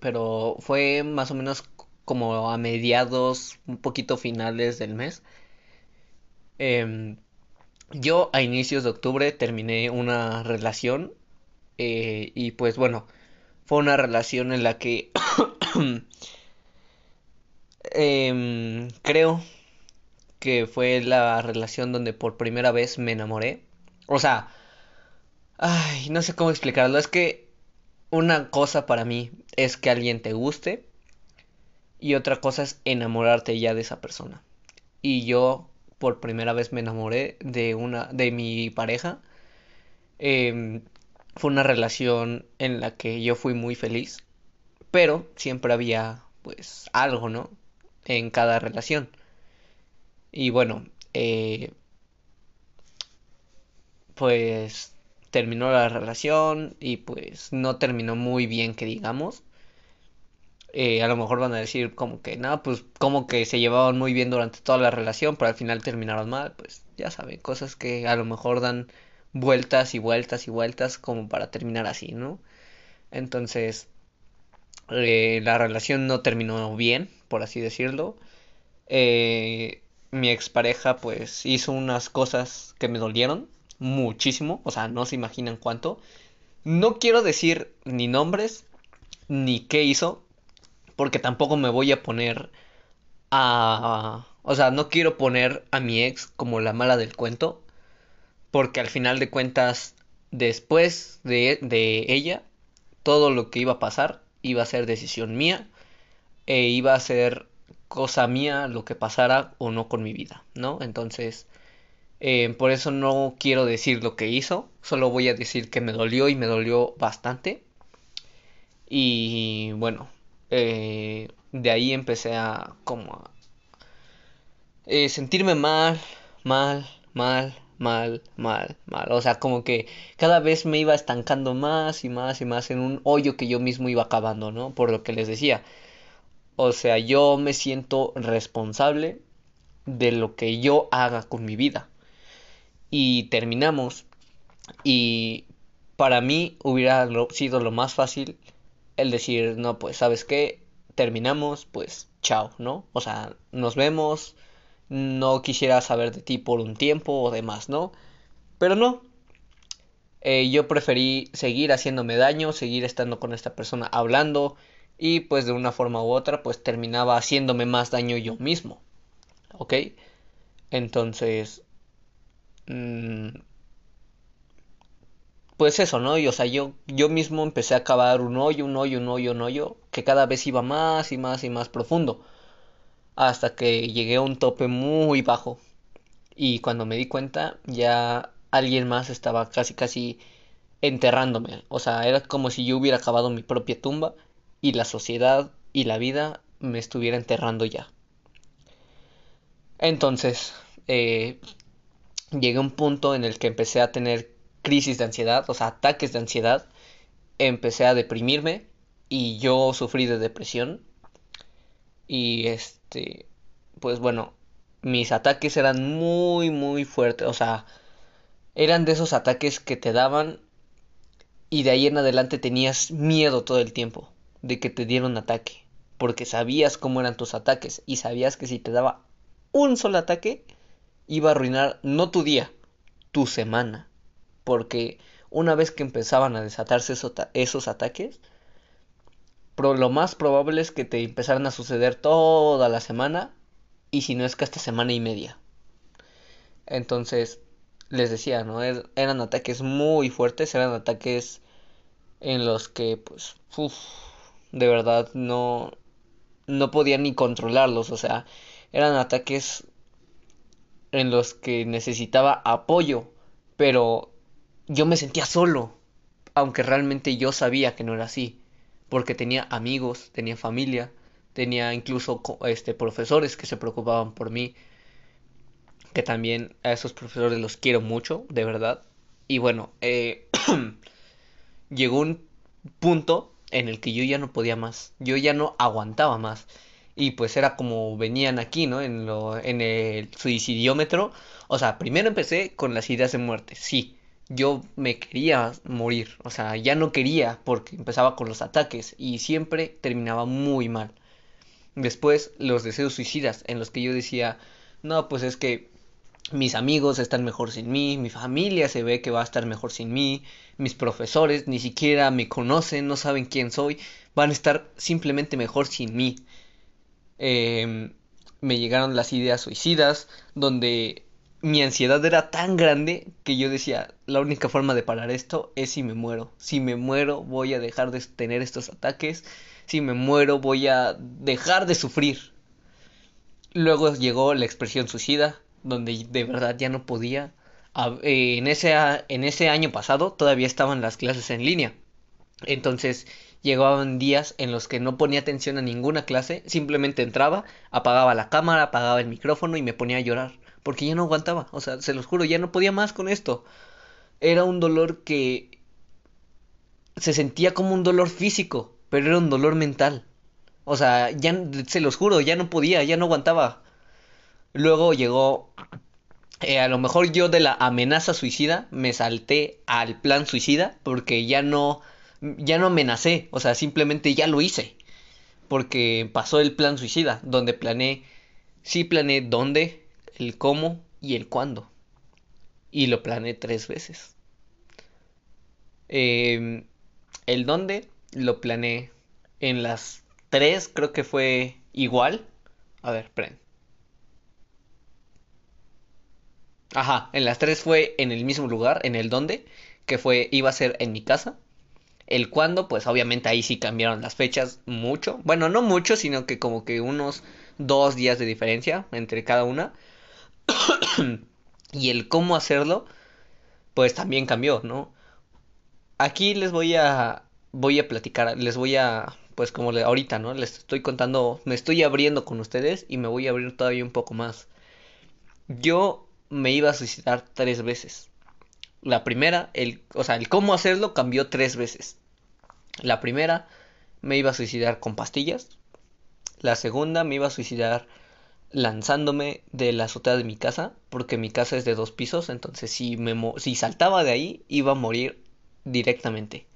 Pero fue más o menos como a mediados, un poquito finales del mes. Em, yo a inicios de octubre terminé una relación. Eh, y pues bueno, fue una relación en la que em, creo que fue la relación donde por primera vez me enamoré. O sea, Ay, no sé cómo explicarlo. Es que una cosa para mí es que alguien te guste y otra cosa es enamorarte ya de esa persona. Y yo por primera vez me enamoré de una de mi pareja. Em, fue una relación en la que yo fui muy feliz, pero siempre había pues algo, ¿no? En cada relación. Y bueno, eh, pues terminó la relación y pues no terminó muy bien que digamos. Eh, a lo mejor van a decir como que, nada, pues como que se llevaban muy bien durante toda la relación, pero al final terminaron mal, pues ya saben, cosas que a lo mejor dan vueltas y vueltas y vueltas como para terminar así, ¿no? Entonces, eh, la relación no terminó bien, por así decirlo. Eh, mi expareja pues hizo unas cosas que me dolieron muchísimo, o sea, no se imaginan cuánto. No quiero decir ni nombres, ni qué hizo, porque tampoco me voy a poner a... O sea, no quiero poner a mi ex como la mala del cuento, porque al final de cuentas, después de, de ella, todo lo que iba a pasar iba a ser decisión mía e iba a ser cosa mía lo que pasara o no con mi vida, ¿no? Entonces, eh, por eso no quiero decir lo que hizo, solo voy a decir que me dolió y me dolió bastante. Y bueno, eh, de ahí empecé a como eh, sentirme mal, mal, mal, mal, mal, mal. O sea, como que cada vez me iba estancando más y más y más en un hoyo que yo mismo iba acabando, ¿no? Por lo que les decía. O sea, yo me siento responsable de lo que yo haga con mi vida y terminamos. Y para mí hubiera sido lo más fácil el decir, no, pues sabes qué, terminamos, pues chao, ¿no? O sea, nos vemos, no quisiera saber de ti por un tiempo o demás, ¿no? Pero no. Eh, yo preferí seguir haciéndome daño, seguir estando con esta persona hablando y pues de una forma u otra pues terminaba haciéndome más daño yo mismo. ¿Ok? Entonces, Mm, pues eso, ¿no? Y o sea, yo, yo mismo empecé a cavar un hoyo, un hoyo, un hoyo, un hoyo, que cada vez iba más y más y más profundo. Hasta que llegué a un tope muy bajo. Y cuando me di cuenta, ya alguien más estaba casi casi enterrándome. O sea, era como si yo hubiera cavado mi propia tumba y la sociedad y la vida me estuviera enterrando ya. Entonces, eh, llegué a un punto en el que empecé a tener crisis de ansiedad, o sea, ataques de ansiedad, empecé a deprimirme y yo sufrí de depresión. Y este, pues bueno, mis ataques eran muy, muy fuertes. O sea, eran de esos ataques que te daban y de ahí en adelante tenías miedo todo el tiempo de que te diera un ataque. Porque sabías cómo eran tus ataques y sabías que si te daba un solo ataque iba a arruinar no tu día, tu semana. Porque una vez que empezaban a desatarse esos, ataques, lo más probable es que te empezaran a suceder toda la semana y si no es que hasta semana y media. Entonces, les decía, ¿no? Er, eran ataques muy fuertes, eran ataques en los que, pues, de verdad no, no podía ni controlarlos, o sea, eran ataques en los que necesitaba apoyo, pero yo me sentía solo, aunque realmente yo sabía que no era así, porque tenía amigos, tenía familia, tenía incluso este profesores que se preocupaban por mí, que también a esos profesores los quiero mucho, de verdad. Y bueno, eh, llegó un punto en el que yo ya no podía más, yo ya no aguantaba más. Y pues era como venían aquí, ¿no? En, lo, en el suicidiómetro. O sea, primero empecé con las ideas de muerte, sí yo me quería morir, o sea, ya no quería porque empezaba con los ataques y siempre terminaba muy mal. Después los deseos suicidas en los que yo decía, no, pues es que mis amigos están mejor sin mí, mi familia se ve que va a estar mejor sin mí, mis profesores ni siquiera me conocen, no saben quién soy, van a estar simplemente mejor sin mí. Em, me llegaron las ideas suicidas, donde mi ansiedad era tan grande que yo decía, la única forma de parar esto es si me muero. Si me muero voy a dejar de tener estos ataques. Si me muero voy a dejar de sufrir. Luego llegó la expresión suicida, donde de verdad ya no podía. Eh, en, ese, en ese año pasado todavía estaban las clases en línea. Entonces llegaban días en los que no ponía atención a ninguna clase, simplemente entraba, apagaba la cámara, apagaba el micrófono y me ponía a llorar porque ya no aguantaba, o sea, se los juro, ya no podía más con esto. Era un dolor que se sentía como un dolor físico, pero era un dolor mental. O sea, ya se los juro, ya no podía, ya no aguantaba. Luego llegó eh, a lo mejor yo de la amenaza suicida me salté al plan suicida porque ya no ya no amenacé, o sea, simplemente ya lo hice. Porque pasó el plan suicida, donde planeé, sí planeé dónde, el cómo y el cuándo. Y lo planeé tres veces. Em, el dónde lo planeé en las tres, creo que fue igual. A ver, esperen. Ajá, en las tres fue en el mismo lugar, en el dónde, que fue, iba a ser en mi casa. El cuándo, pues obviamente ahí sí cambiaron las fechas mucho. Bueno, no mucho, sino que como que unos dos días de diferencia entre cada una. y el cómo hacerlo, pues también cambió, ¿no? Aquí les voy a voy a platicar, les voy a pues como ahorita, ¿no? Les estoy contando, me estoy abriendo con ustedes y me voy a abrir todavía un poco más. Yo me iba a suicidar tres veces. La primera, el, o sea, el cómo hacerlo cambió tres veces. La primera, me iba a suicidar con pastillas. La segunda, me iba a suicidar lanzándome de la azotea de mi casa, porque mi casa es de dos pisos, entonces si, me si saltaba de ahí iba a morir directamente.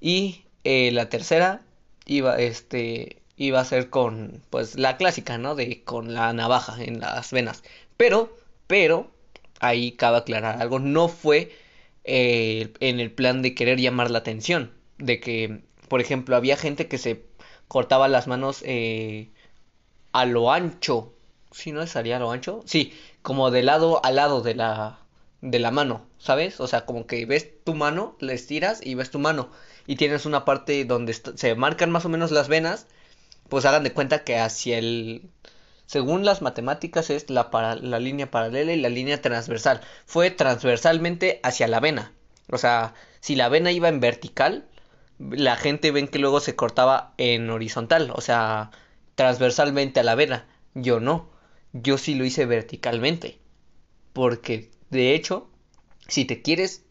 Y eh, la tercera iba, este, iba a ser con, pues la clásica, ¿no? De con la navaja en las venas. Pero, pero, ahí cabe aclarar algo, no fue eh, en el plan de querer llamar la atención, de que, por ejemplo, había gente que se cortaba las manos eh, a lo ancho. Si no estaría a lo ancho. Sí, como de lado a lado de la, de la mano, ¿sabes? O sea, como que ves tu mano, le estiras y ves tu mano. Y tienes una parte donde se marcan más o menos las venas. Pues hagan de cuenta que hacia el... Según las matemáticas es la, para, la línea paralela y la línea transversal. Fue transversalmente hacia la vena. O sea, si la vena iba en vertical, la gente ven que luego se cortaba en horizontal. O sea, transversalmente a la vena. Yo no. Yo sí lo hice verticalmente. Porque, de hecho, si te quieres...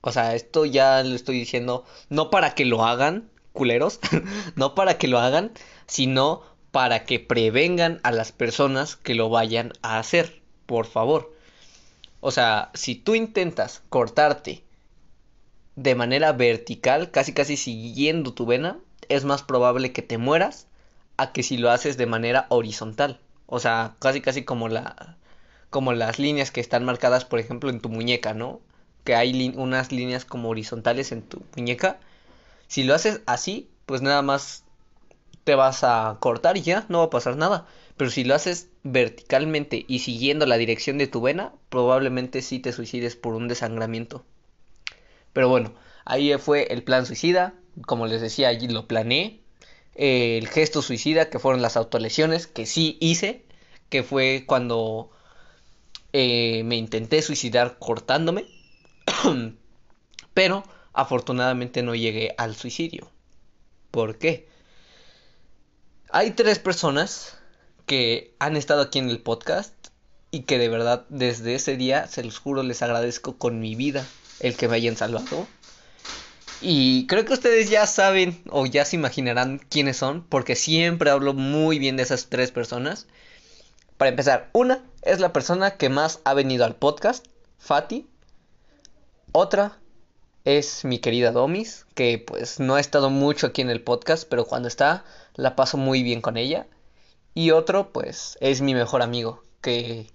O sea, esto ya lo estoy diciendo no para que lo hagan, culeros. no para que lo hagan, sino para que prevengan a las personas que lo vayan a hacer, por favor. O sea, si tú intentas cortarte de manera vertical, casi casi siguiendo tu vena, es más probable que te mueras a que si lo haces de manera horizontal. O sea, casi casi como la como las líneas que están marcadas, por ejemplo, en tu muñeca, ¿no? Que hay unas líneas como horizontales en tu muñeca. Si lo haces así, pues nada más te vas a cortar y ya, no va a pasar nada. Pero si lo haces verticalmente y siguiendo la dirección de tu vena, probablemente sí te suicides por un desangramiento. Pero bueno, ahí fue el plan suicida. Como les decía, allí lo planeé. El gesto suicida, que fueron las autolesiones, que sí hice. Que fue cuando eh, me intenté suicidar cortándome. Pero afortunadamente no llegué al suicidio. ¿Por qué? Hay tres personas que han estado aquí en el podcast y que de verdad desde ese día, se los juro, les agradezco con mi vida el que me hayan salvado. Y creo que ustedes ya saben o ya se imaginarán quiénes son, porque siempre hablo muy bien de esas tres personas. Para empezar, una es la persona que más ha venido al podcast, Fati. Otra es mi querida Domis, que pues no ha estado mucho aquí en el podcast, pero cuando está la paso muy bien con ella. Y otro pues es mi mejor amigo, que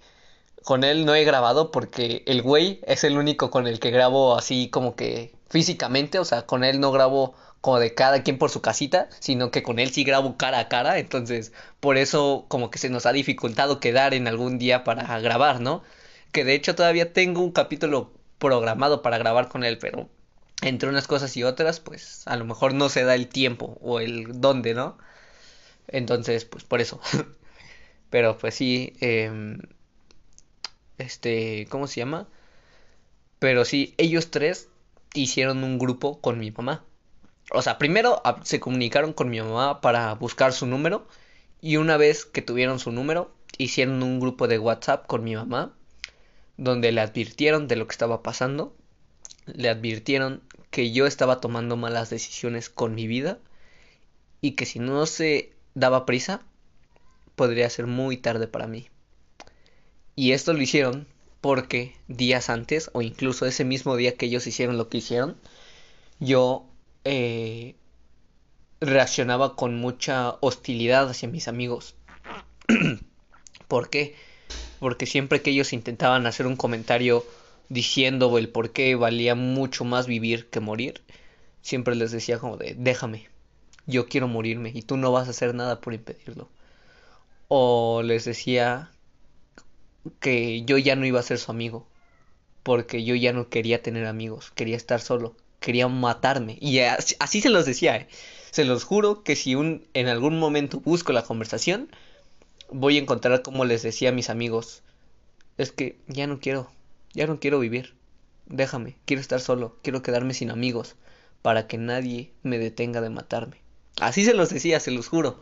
con él no he grabado porque el güey es el único con el que grabo así como que físicamente, o sea, con él no grabo como de cada quien por su casita, sino que con él sí grabo cara a cara, entonces por eso como que se nos ha dificultado quedar en algún día para grabar, ¿no? Que de hecho todavía tengo un capítulo programado para grabar con él, pero entre unas cosas y otras, pues a lo mejor no se da el tiempo o el dónde, ¿no? Entonces, pues por eso. pero pues sí, eh, este, ¿cómo se llama? Pero sí, ellos tres hicieron un grupo con mi mamá. O sea, primero se comunicaron con mi mamá para buscar su número y una vez que tuvieron su número, hicieron un grupo de WhatsApp con mi mamá donde le advirtieron de lo que estaba pasando, le advirtieron que yo estaba tomando malas decisiones con mi vida y que si no se daba prisa, podría ser muy tarde para mí. Y esto lo hicieron porque días antes, o incluso ese mismo día que ellos hicieron lo que hicieron, yo eh, reaccionaba con mucha hostilidad hacia mis amigos. ¿Por qué? Porque siempre que ellos intentaban hacer un comentario diciendo el por qué valía mucho más vivir que morir, siempre les decía como de, déjame, yo quiero morirme y tú no vas a hacer nada por impedirlo. O les decía que yo ya no iba a ser su amigo, porque yo ya no quería tener amigos, quería estar solo, quería matarme. Y así, se los decía, ¿eh? se los juro que si un, en algún momento busco la conversación, voy a encontrar como les decía a mis amigos, es que ya no quiero, ya no quiero vivir, déjame, quiero estar solo, quiero quedarme sin amigos, para que nadie me detenga de matarme. Así se los decía, se los juro.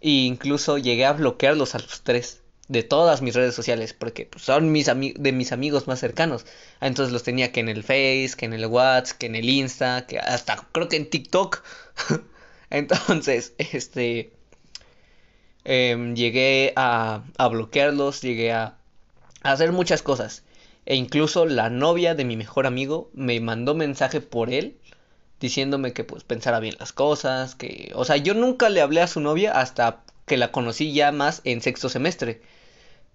E incluso llegué a bloquearlos a los tres de todas mis redes sociales, porque pues, son mis de mis amigos más cercanos. Entonces los tenía que en el Face, que en el WhatsApp, que en el Insta, que hasta creo que en TikTok. Entonces, este, em, llegué a, a, bloquearlos, llegué a, hacer muchas cosas. E incluso la novia de mi mejor amigo me mandó mensaje por él diciéndome que pues pensara bien las cosas, que, o sea, yo nunca le hablé a su novia hasta que la conocí ya más en sexto semestre.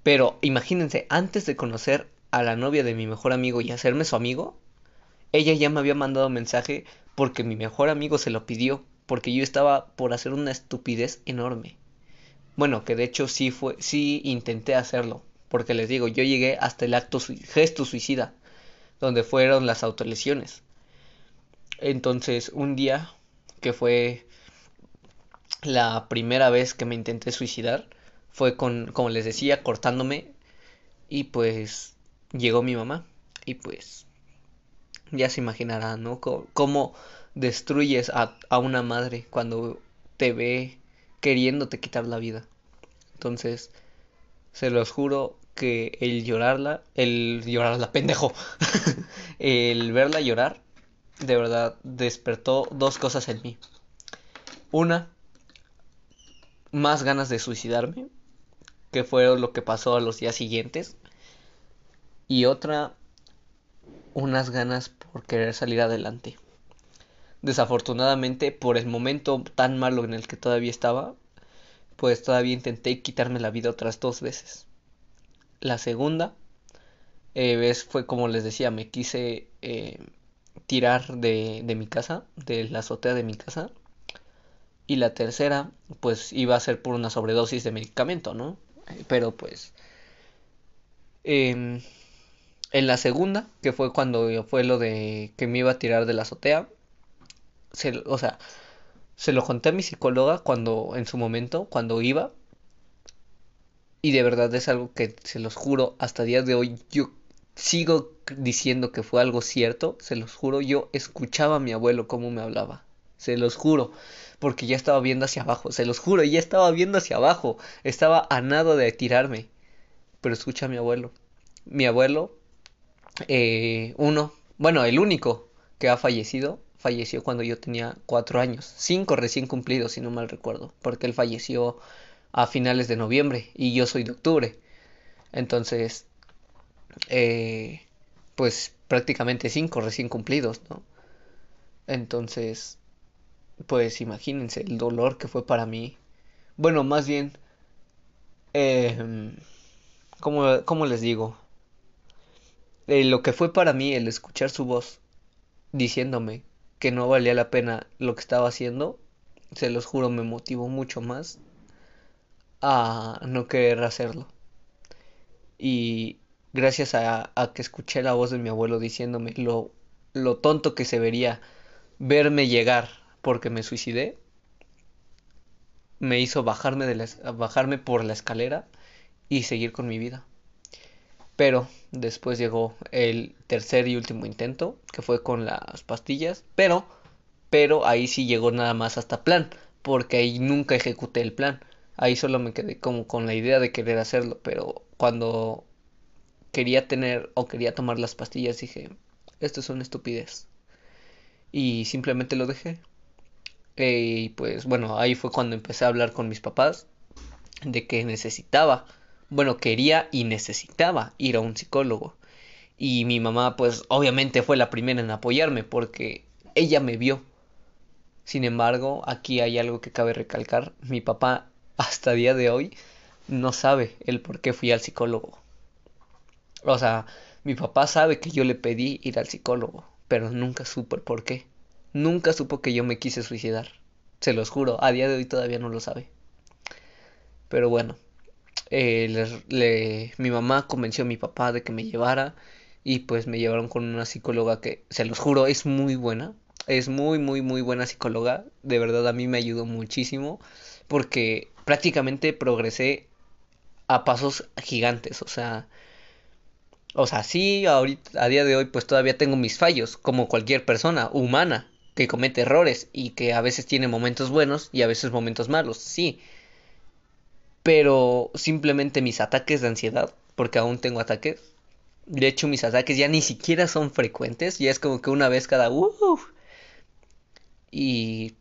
Pero imagínense, antes de conocer a la novia de mi mejor amigo y hacerme su amigo, ella ya me había mandado mensaje porque mi mejor amigo se lo pidió, porque yo estaba por hacer una estupidez enorme. Bueno, que de hecho sí fue, sí intenté hacerlo, porque les digo, yo llegué hasta el acto gesto suicida, donde fueron las autolesiones. Entonces, un día que fue la primera vez que me intenté suicidar, fue con, como les decía, cortándome y pues llegó mi mamá y pues ya se imaginarán, ¿no? cómo destruyes a, a, una madre cuando te ve queriéndote quitar la vida. Entonces, se los juro que el llorarla, el llorarla, pendejo, el verla llorar, de verdad despertó dos cosas en mí. Una, más ganas de suicidarme, que fue lo que pasó a los días siguientes. Y otra, unas ganas por querer salir adelante. Desafortunadamente, por el momento tan malo en el que todavía estaba, pues todavía intenté quitarme la vida otras dos veces. La segunda eh, fue como les decía, me quise eh, tirar de, de mi casa, de la azotea de mi casa. Y la tercera, pues iba a ser por una sobredosis de medicamento, ¿no? Pero pues... Em, en la segunda, que fue cuando fue lo de que me iba a tirar de la azotea, se, o sea, se lo conté a mi psicóloga cuando, en su momento, cuando iba. Y de verdad es algo que, se los juro, hasta día de hoy yo sigo diciendo que fue algo cierto, se los juro, yo escuchaba a mi abuelo cómo me hablaba, se los juro, porque ya estaba viendo hacia abajo, se los juro, ya estaba viendo hacia abajo, estaba a nada de tirarme, pero escucha a mi abuelo, mi abuelo, eh, uno, bueno, el único que ha fallecido, falleció cuando yo tenía cuatro años, cinco recién cumplidos, si no mal recuerdo, porque él falleció a finales de noviembre y yo soy de octubre, entonces eh, pues prácticamente cinco recién cumplidos, ¿no? Entonces, pues imagínense el dolor que fue para mí. Bueno, más bien, eh, ¿cómo, les digo? Eh, lo que fue para mí el escuchar su voz diciéndome que no valía la pena lo que estaba haciendo, se los juro, me motivó mucho más a no querer hacerlo. Y gracias a, que escuché la voz de mi abuelo diciéndome lo, lo tonto que se vería verme llegar porque me suicidé, me hizo bajarme, de bajarme por la escalera y seguir con mi vida. Pero después llegó el tercer y último intento, que fue con las pastillas, pero, pero ahí sí llegó nada más hasta plan, porque ahí nunca ejecuté el plan. Ahí solo me quedé como con la idea de querer hacerlo, pero cuando quería tener o quería tomar las pastillas, dije, esto es una estupidez. Y simplemente lo dejé. Y pues bueno, ahí fue cuando empecé a hablar con mis papás de que necesitaba, bueno, quería y necesitaba ir a un psicólogo. Y mi mamá pues obviamente fue la primera en apoyarme porque ella me vio. Sin embargo, aquí hay algo que cabe recalcar. Mi papá hasta día de hoy no sabe el por qué fui al psicólogo. O sea, mi papá sabe que yo le pedí ir al psicólogo, pero nunca supo el por qué. Nunca supo que yo me quise suicidar. Se los juro, a día de hoy todavía no lo sabe. Pero bueno, eh, mi mamá convenció a mi papá de que me llevara y pues me llevaron con una psicóloga que, se los juro, es muy buena. Es muy, muy, muy buena psicóloga. De verdad a mí me ayudó muchísimo porque prácticamente progresé a pasos gigantes. O sea, o sea, sí, ahorita, a día de hoy, pues todavía tengo mis fallos, como cualquier persona humana que comete errores y que a veces tiene momentos buenos y a veces momentos malos, sí. Pero simplemente mis ataques de ansiedad, porque aún tengo ataques. De hecho, mis ataques ya ni siquiera son frecuentes, ya es como que una vez cada... Uh, y,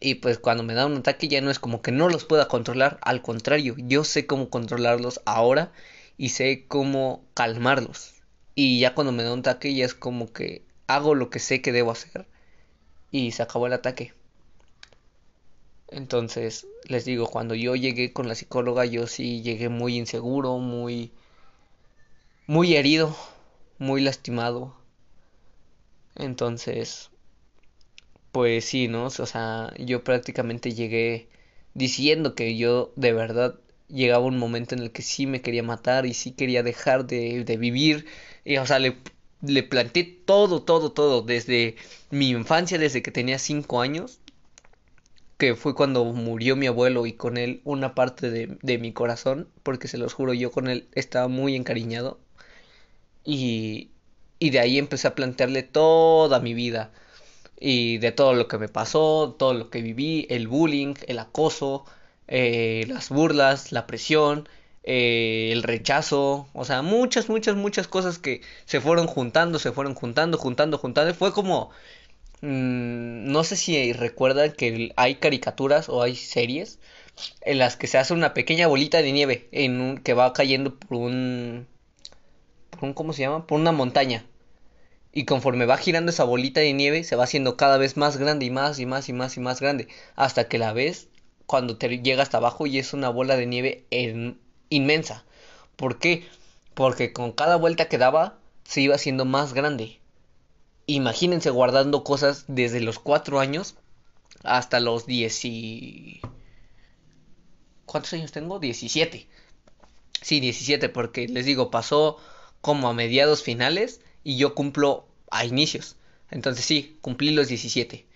y pues cuando me da un ataque ya no es como que no los pueda controlar, al contrario, yo sé cómo controlarlos ahora y sé cómo calmarlos. Y ya cuando me da un ataque ya es como que hago lo que sé que debo hacer y se acabó el ataque. Entonces, les digo, cuando yo llegué con la psicóloga, yo sí llegué muy inseguro, muy muy herido, muy lastimado. Entonces, pues sí, ¿no? O sea, yo prácticamente llegué diciendo que yo de verdad llegaba un momento en el que sí me quería matar y sí quería dejar de, de vivir. Y, o sea, le, le planteé todo, todo, todo, desde mi infancia, desde que tenía cinco años, que fue cuando murió mi abuelo y con él una parte de, de mi corazón, porque se los juro, yo con él estaba muy encariñado. Y, y de ahí empecé a plantearle toda mi vida. Y de todo lo que me pasó, todo lo que viví, el bullying, el acoso, eh, las burlas, la presión, eh, el rechazo, o sea, muchas, muchas, muchas cosas que se fueron juntando, se fueron juntando, juntando, juntando. Fue como, mm, no sé si recuerdan que hay caricaturas o hay series en las que se hace una pequeña bolita de nieve en un, que va cayendo por un, por un ¿cómo se llama? Por una montaña. Y conforme va girando esa bolita de nieve, se va haciendo cada vez más grande y más y más y más y más grande. Hasta que la ves cuando te llega hasta abajo y es una bola de nieve inmensa. ¿Por qué? Porque con cada vuelta que daba se iba haciendo más grande. Imagínense guardando cosas desde los 4 años hasta los 10 y... ¿Cuántos años tengo? 17. Sí, 17, porque les digo, pasó como a mediados finales y yo cumplo a inicios. Entonces sí, cumplí los 17.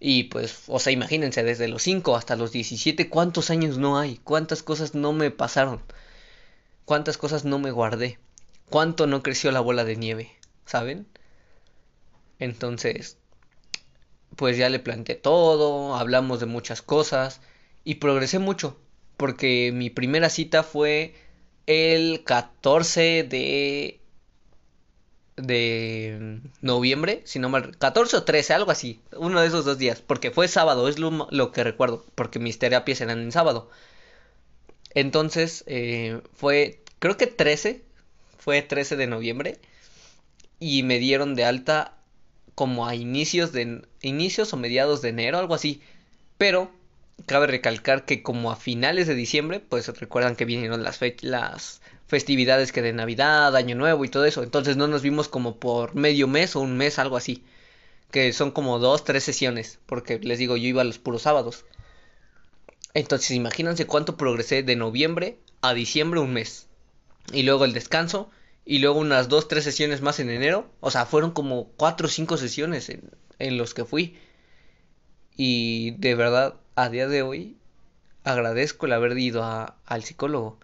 Y pues, o sea, imagínense, desde los 5 hasta los 17, ¿cuántos años no hay? ¿Cuántas cosas no me pasaron? ¿Cuántas cosas no me guardé? ¿Cuánto no creció la bola de nieve? ¿Saben? Entonces, pues ya le planteé todo, hablamos de muchas cosas y progresé mucho, porque mi primera cita fue el 14 de de noviembre, si no mal, 14 o 13, algo así, uno de esos dos días, porque fue sábado, es lo, que recuerdo, porque mis terapias eran en sábado. Entonces, eh, fue, creo que 13, fue 13 de noviembre, y me dieron de alta como a inicios de, inicios o mediados de enero, algo así, pero cabe recalcar que como a finales de diciembre, pues recuerdan que vinieron las, las festividades que de Navidad, Año Nuevo y todo eso. Entonces no nos vimos como por medio mes o un mes, algo así. Que son como dos, tres sesiones. Porque les digo, yo iba los puros sábados. Entonces imagínense cuánto progresé de noviembre a diciembre un mes. Y luego el descanso. Y luego unas dos, tres sesiones más en enero. O sea, fueron como cuatro o cinco sesiones en, en los que fui. Y de verdad, a día de hoy, agradezco el haber ido al psicólogo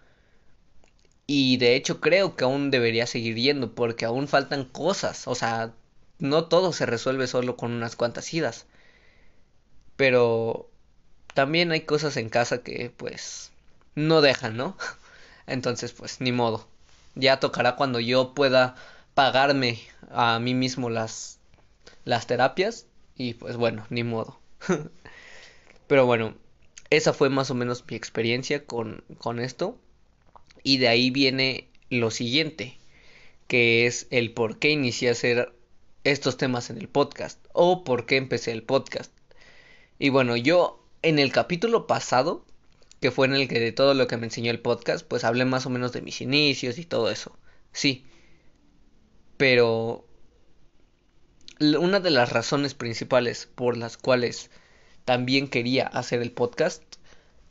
y de hecho creo que aún debería seguir yendo porque aún faltan cosas. O sea, no todo se resuelve solo con unas cuantas idas. Pero también hay cosas en casa que pues no dejan, ¿no? Entonces pues ni modo. Ya tocará cuando yo pueda pagarme a mí mismo las las terapias y pues bueno, ni modo. Pero bueno, esa fue más o menos mi experiencia con, con esto. Y de ahí viene lo siguiente, que es el por qué inicié a hacer estos temas en el podcast o por qué empecé el podcast. Y bueno, yo en el capítulo pasado, que fue en el que de todo lo que me enseñó el podcast, pues hablé más o menos de mis inicios y todo eso. Sí. Pero una de las razones principales por las cuales también quería hacer el podcast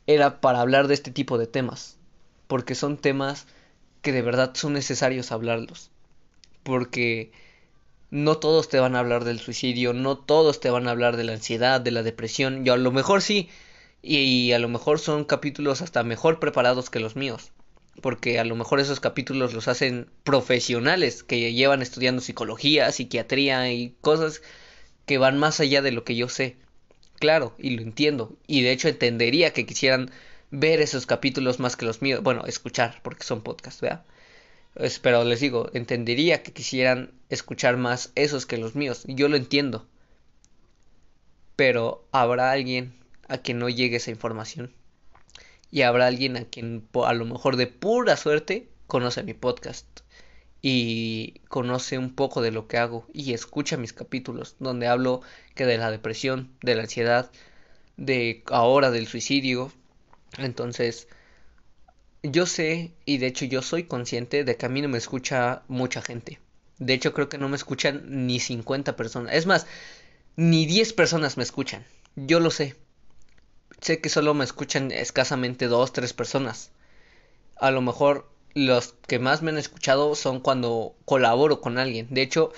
era para hablar de este tipo de temas porque son temas que de verdad son necesarios hablarlos. Porque no todos te van a hablar del suicidio, no todos te van a hablar de la ansiedad, de la depresión, y a lo mejor sí, y, a lo mejor son capítulos hasta mejor preparados que los míos, porque a lo mejor esos capítulos los hacen profesionales que llevan estudiando psicología, psiquiatría y cosas que van más allá de lo que yo sé. Claro, y lo entiendo, y de hecho entendería que quisieran ver esos capítulos más que los míos. Bueno, escuchar, porque son podcasts, ¿verdad? Pero les digo, entendería que quisieran escuchar más esos que los míos. Yo lo entiendo. Pero habrá alguien a quien no llegue esa información. Y habrá alguien a quien a lo mejor de pura suerte conoce mi podcast. Y conoce un poco de lo que hago. Y escucha mis capítulos donde hablo que de la depresión, de la ansiedad, de ahora del suicidio, entonces, yo sé y de hecho yo soy consciente de que a mí no me escucha mucha gente. De hecho creo que no me escuchan ni 50 personas. Es más, ni 10 personas me escuchan. Yo lo sé. Sé que solo me escuchan escasamente 2, 3 personas. A lo mejor los que más me han escuchado son cuando colaboro con alguien. De hecho,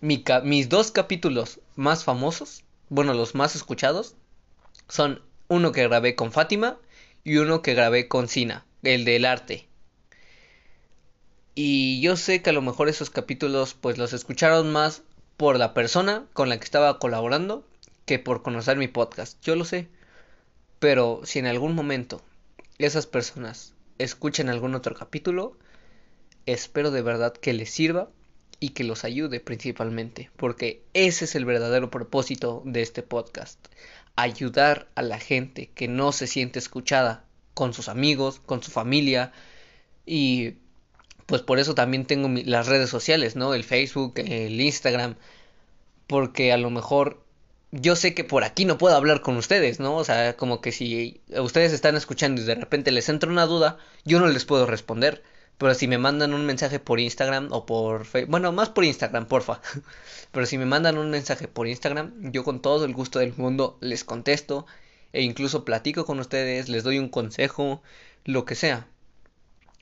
mis dos capítulos más famosos, bueno, los más escuchados, son uno que grabé con Fátima y uno que grabé con Sina, el del arte. Y yo sé que a lo mejor esos capítulos pues los escucharon más por la persona con la que estaba colaborando que por conocer mi podcast. Yo lo sé. Pero si en algún momento esas personas escuchan algún otro capítulo, espero de verdad que les sirva y que los ayude principalmente, porque ese es el verdadero propósito de este podcast, ayudar a la gente que no se siente escuchada con sus amigos, con su familia y pues por eso también tengo las redes sociales, ¿no? El Facebook, el Instagram, porque a lo mejor yo sé que por aquí no puedo hablar con ustedes, ¿no? O sea, como que si ustedes están escuchando y de repente les entra una duda, yo no les puedo responder. Pero si me mandan un mensaje por Instagram o por Facebook, bueno, más por Instagram, porfa. Pero si me mandan un mensaje por Instagram, yo con todo el gusto del mundo les contesto e incluso platico con ustedes, les doy un consejo, lo que sea.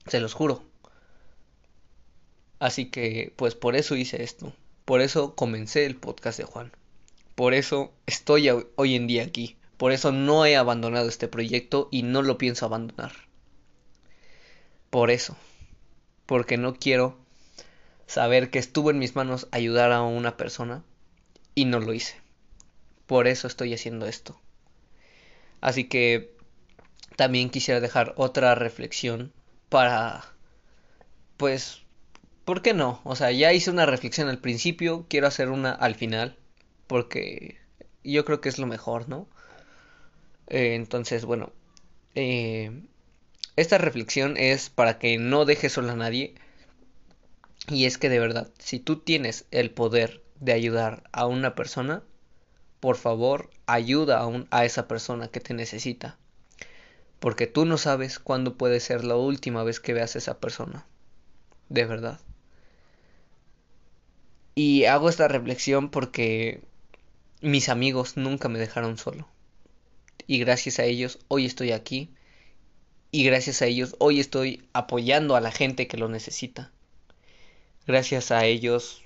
Se los juro. Así que, pues por eso hice esto. Por eso comencé el podcast de Juan. Por eso estoy hoy en día aquí. Por eso no he abandonado este proyecto y no lo pienso abandonar. Por eso. Porque no quiero saber que estuvo en mis manos ayudar a una persona y no lo hice. Por eso estoy haciendo esto. Así que también quisiera dejar otra reflexión para, pues, ¿por qué no? O sea, ya hice una reflexión al principio, quiero hacer una al final porque yo creo que es lo mejor, ¿no? Eh, entonces, bueno, eh, esta reflexión es para que no dejes sola a nadie. Y es que de verdad, si tú tienes el poder de ayudar a una persona, por favor, ayuda a, a esa persona que te necesita. Porque tú no sabes cuándo puede ser la última vez que veas a esa persona. De verdad. Y hago esta reflexión porque mis amigos nunca me dejaron solo. Y gracias a ellos hoy estoy aquí. Y gracias a ellos hoy estoy apoyando a la gente que lo necesita. Gracias a ellos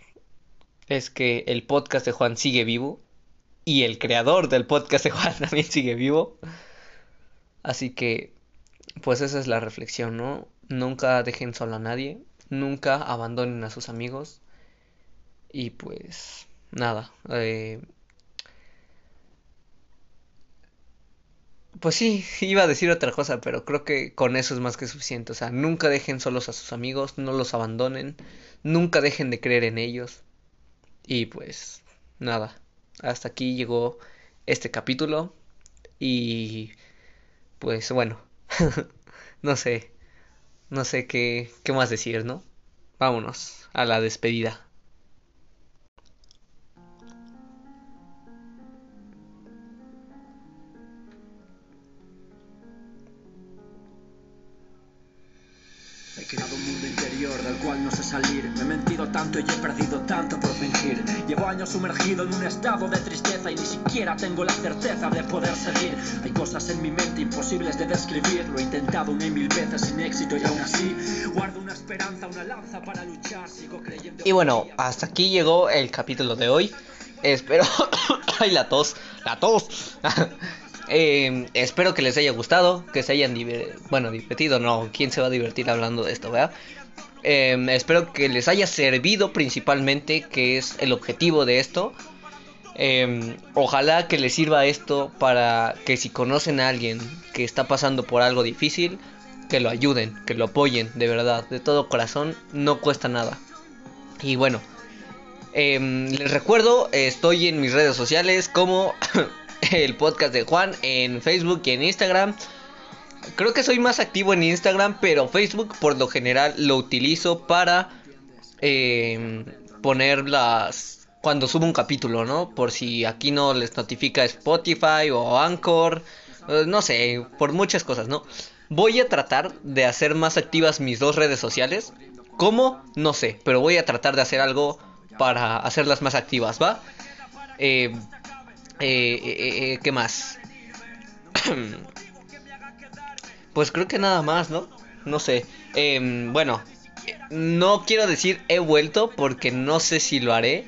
es que el podcast de Juan sigue vivo. Y el creador del podcast de Juan también sigue vivo. Así que, pues esa es la reflexión, ¿no? Nunca dejen solo a nadie. Nunca abandonen a sus amigos. Y pues, nada. Eh, Pues sí, iba a decir otra cosa, pero creo que con eso es más que suficiente. O sea, nunca dejen solos a sus amigos, no los abandonen, nunca dejen de creer en ellos. Y pues nada, hasta aquí llegó este capítulo. Y pues bueno, no sé, no sé qué, qué más decir, ¿no? Vámonos a la despedida. Y bueno, hasta aquí llegó el capítulo de hoy. Espero. ¡Ay, la tos! ¡La tos! Eh, espero que les haya gustado, que se hayan bueno, divertido, no, ¿quién se va a divertir hablando de esto, verdad? Em, espero que les haya servido principalmente, que es el objetivo de esto. Em, ojalá que les sirva esto para que si conocen a alguien que está pasando por algo difícil, que lo ayuden, que lo apoyen, de verdad, de todo corazón, no cuesta nada. Y bueno, em, les recuerdo, estoy en mis redes sociales como el podcast de Juan en Facebook y en Instagram. Creo que soy más activo en Instagram, pero Facebook por lo general lo utilizo para eh, poner las... Cuando subo un capítulo, ¿no? Por si aquí no les notifica Spotify o Anchor. Eh, no sé, por muchas cosas, ¿no? Voy a tratar de hacer más activas mis dos redes sociales. ¿Cómo? No sé, pero voy a tratar de hacer algo para hacerlas más activas, ¿va? Eh, eh, eh, eh ¿Qué más? Pues creo que nada más, ¿no? No sé. Em, bueno, no quiero decir he vuelto porque no sé si lo haré.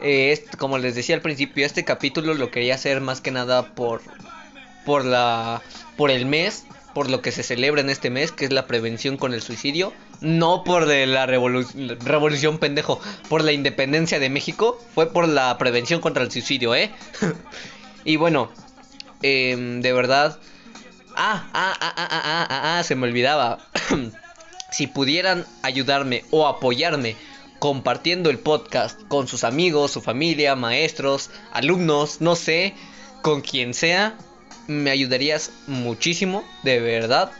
Eh, como les decía al principio, este capítulo lo quería hacer más que nada por por la por el mes, por lo que se celebra en este mes, que es la prevención con el suicidio, no por la revolución pendejo, por la independencia de México, fue por la prevención contra el suicidio, ¿eh? y bueno, eh, de verdad Ah, ah, ah, ah, ah, ah, ah, se me olvidaba. si pudieran ayudarme o apoyarme compartiendo el podcast con sus amigos, su familia, maestros, alumnos, no sé, con quien sea, me ayudarías muchísimo, de verdad.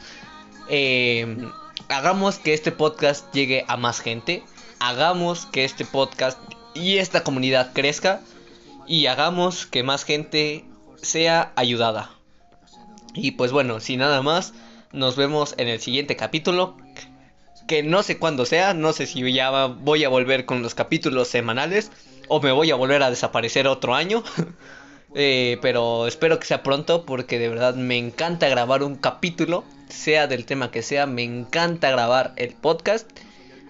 Eh, hagamos que este podcast llegue a más gente. Hagamos que este podcast y esta comunidad crezca. Y hagamos que más gente sea ayudada. Y pues bueno, sin nada más, nos vemos en el siguiente capítulo. Que no sé cuándo sea, no sé si ya voy a volver con los capítulos semanales o me voy a volver a desaparecer otro año. Eh, pero espero que sea pronto porque de verdad me encanta grabar un capítulo, sea del tema que sea, me encanta grabar el podcast.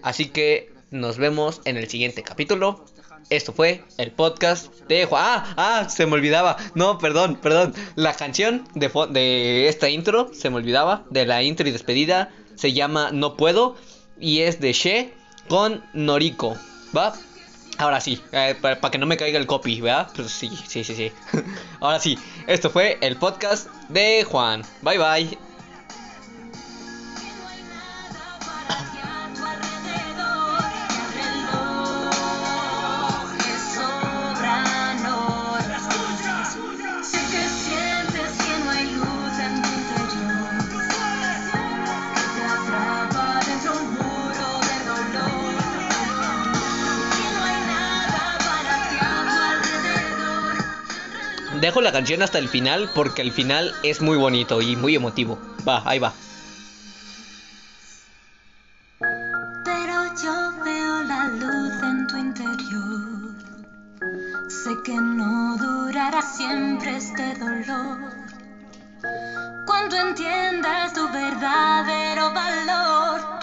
Así que nos vemos en el siguiente capítulo. Esto fue el podcast de Juan. Ah, ah, se me olvidaba. No, perdón, perdón. La canción de, de esta intro, se me olvidaba. De la intro y despedida, se llama No Puedo. Y es de She con Noriko. ¿Va? Ahora sí, eh, para, que no me caiga el copy, ¿verdad? Pues sí, sí, sí, sí. Ahora sí, esto fue el podcast de Juan. Bye bye. Dejo la canción hasta el final porque el final es muy bonito y muy emotivo. Va, ahí va. Pero yo veo la luz en tu interior. Sé que no durará siempre este dolor. Cuando entiendas tu verdadero valor,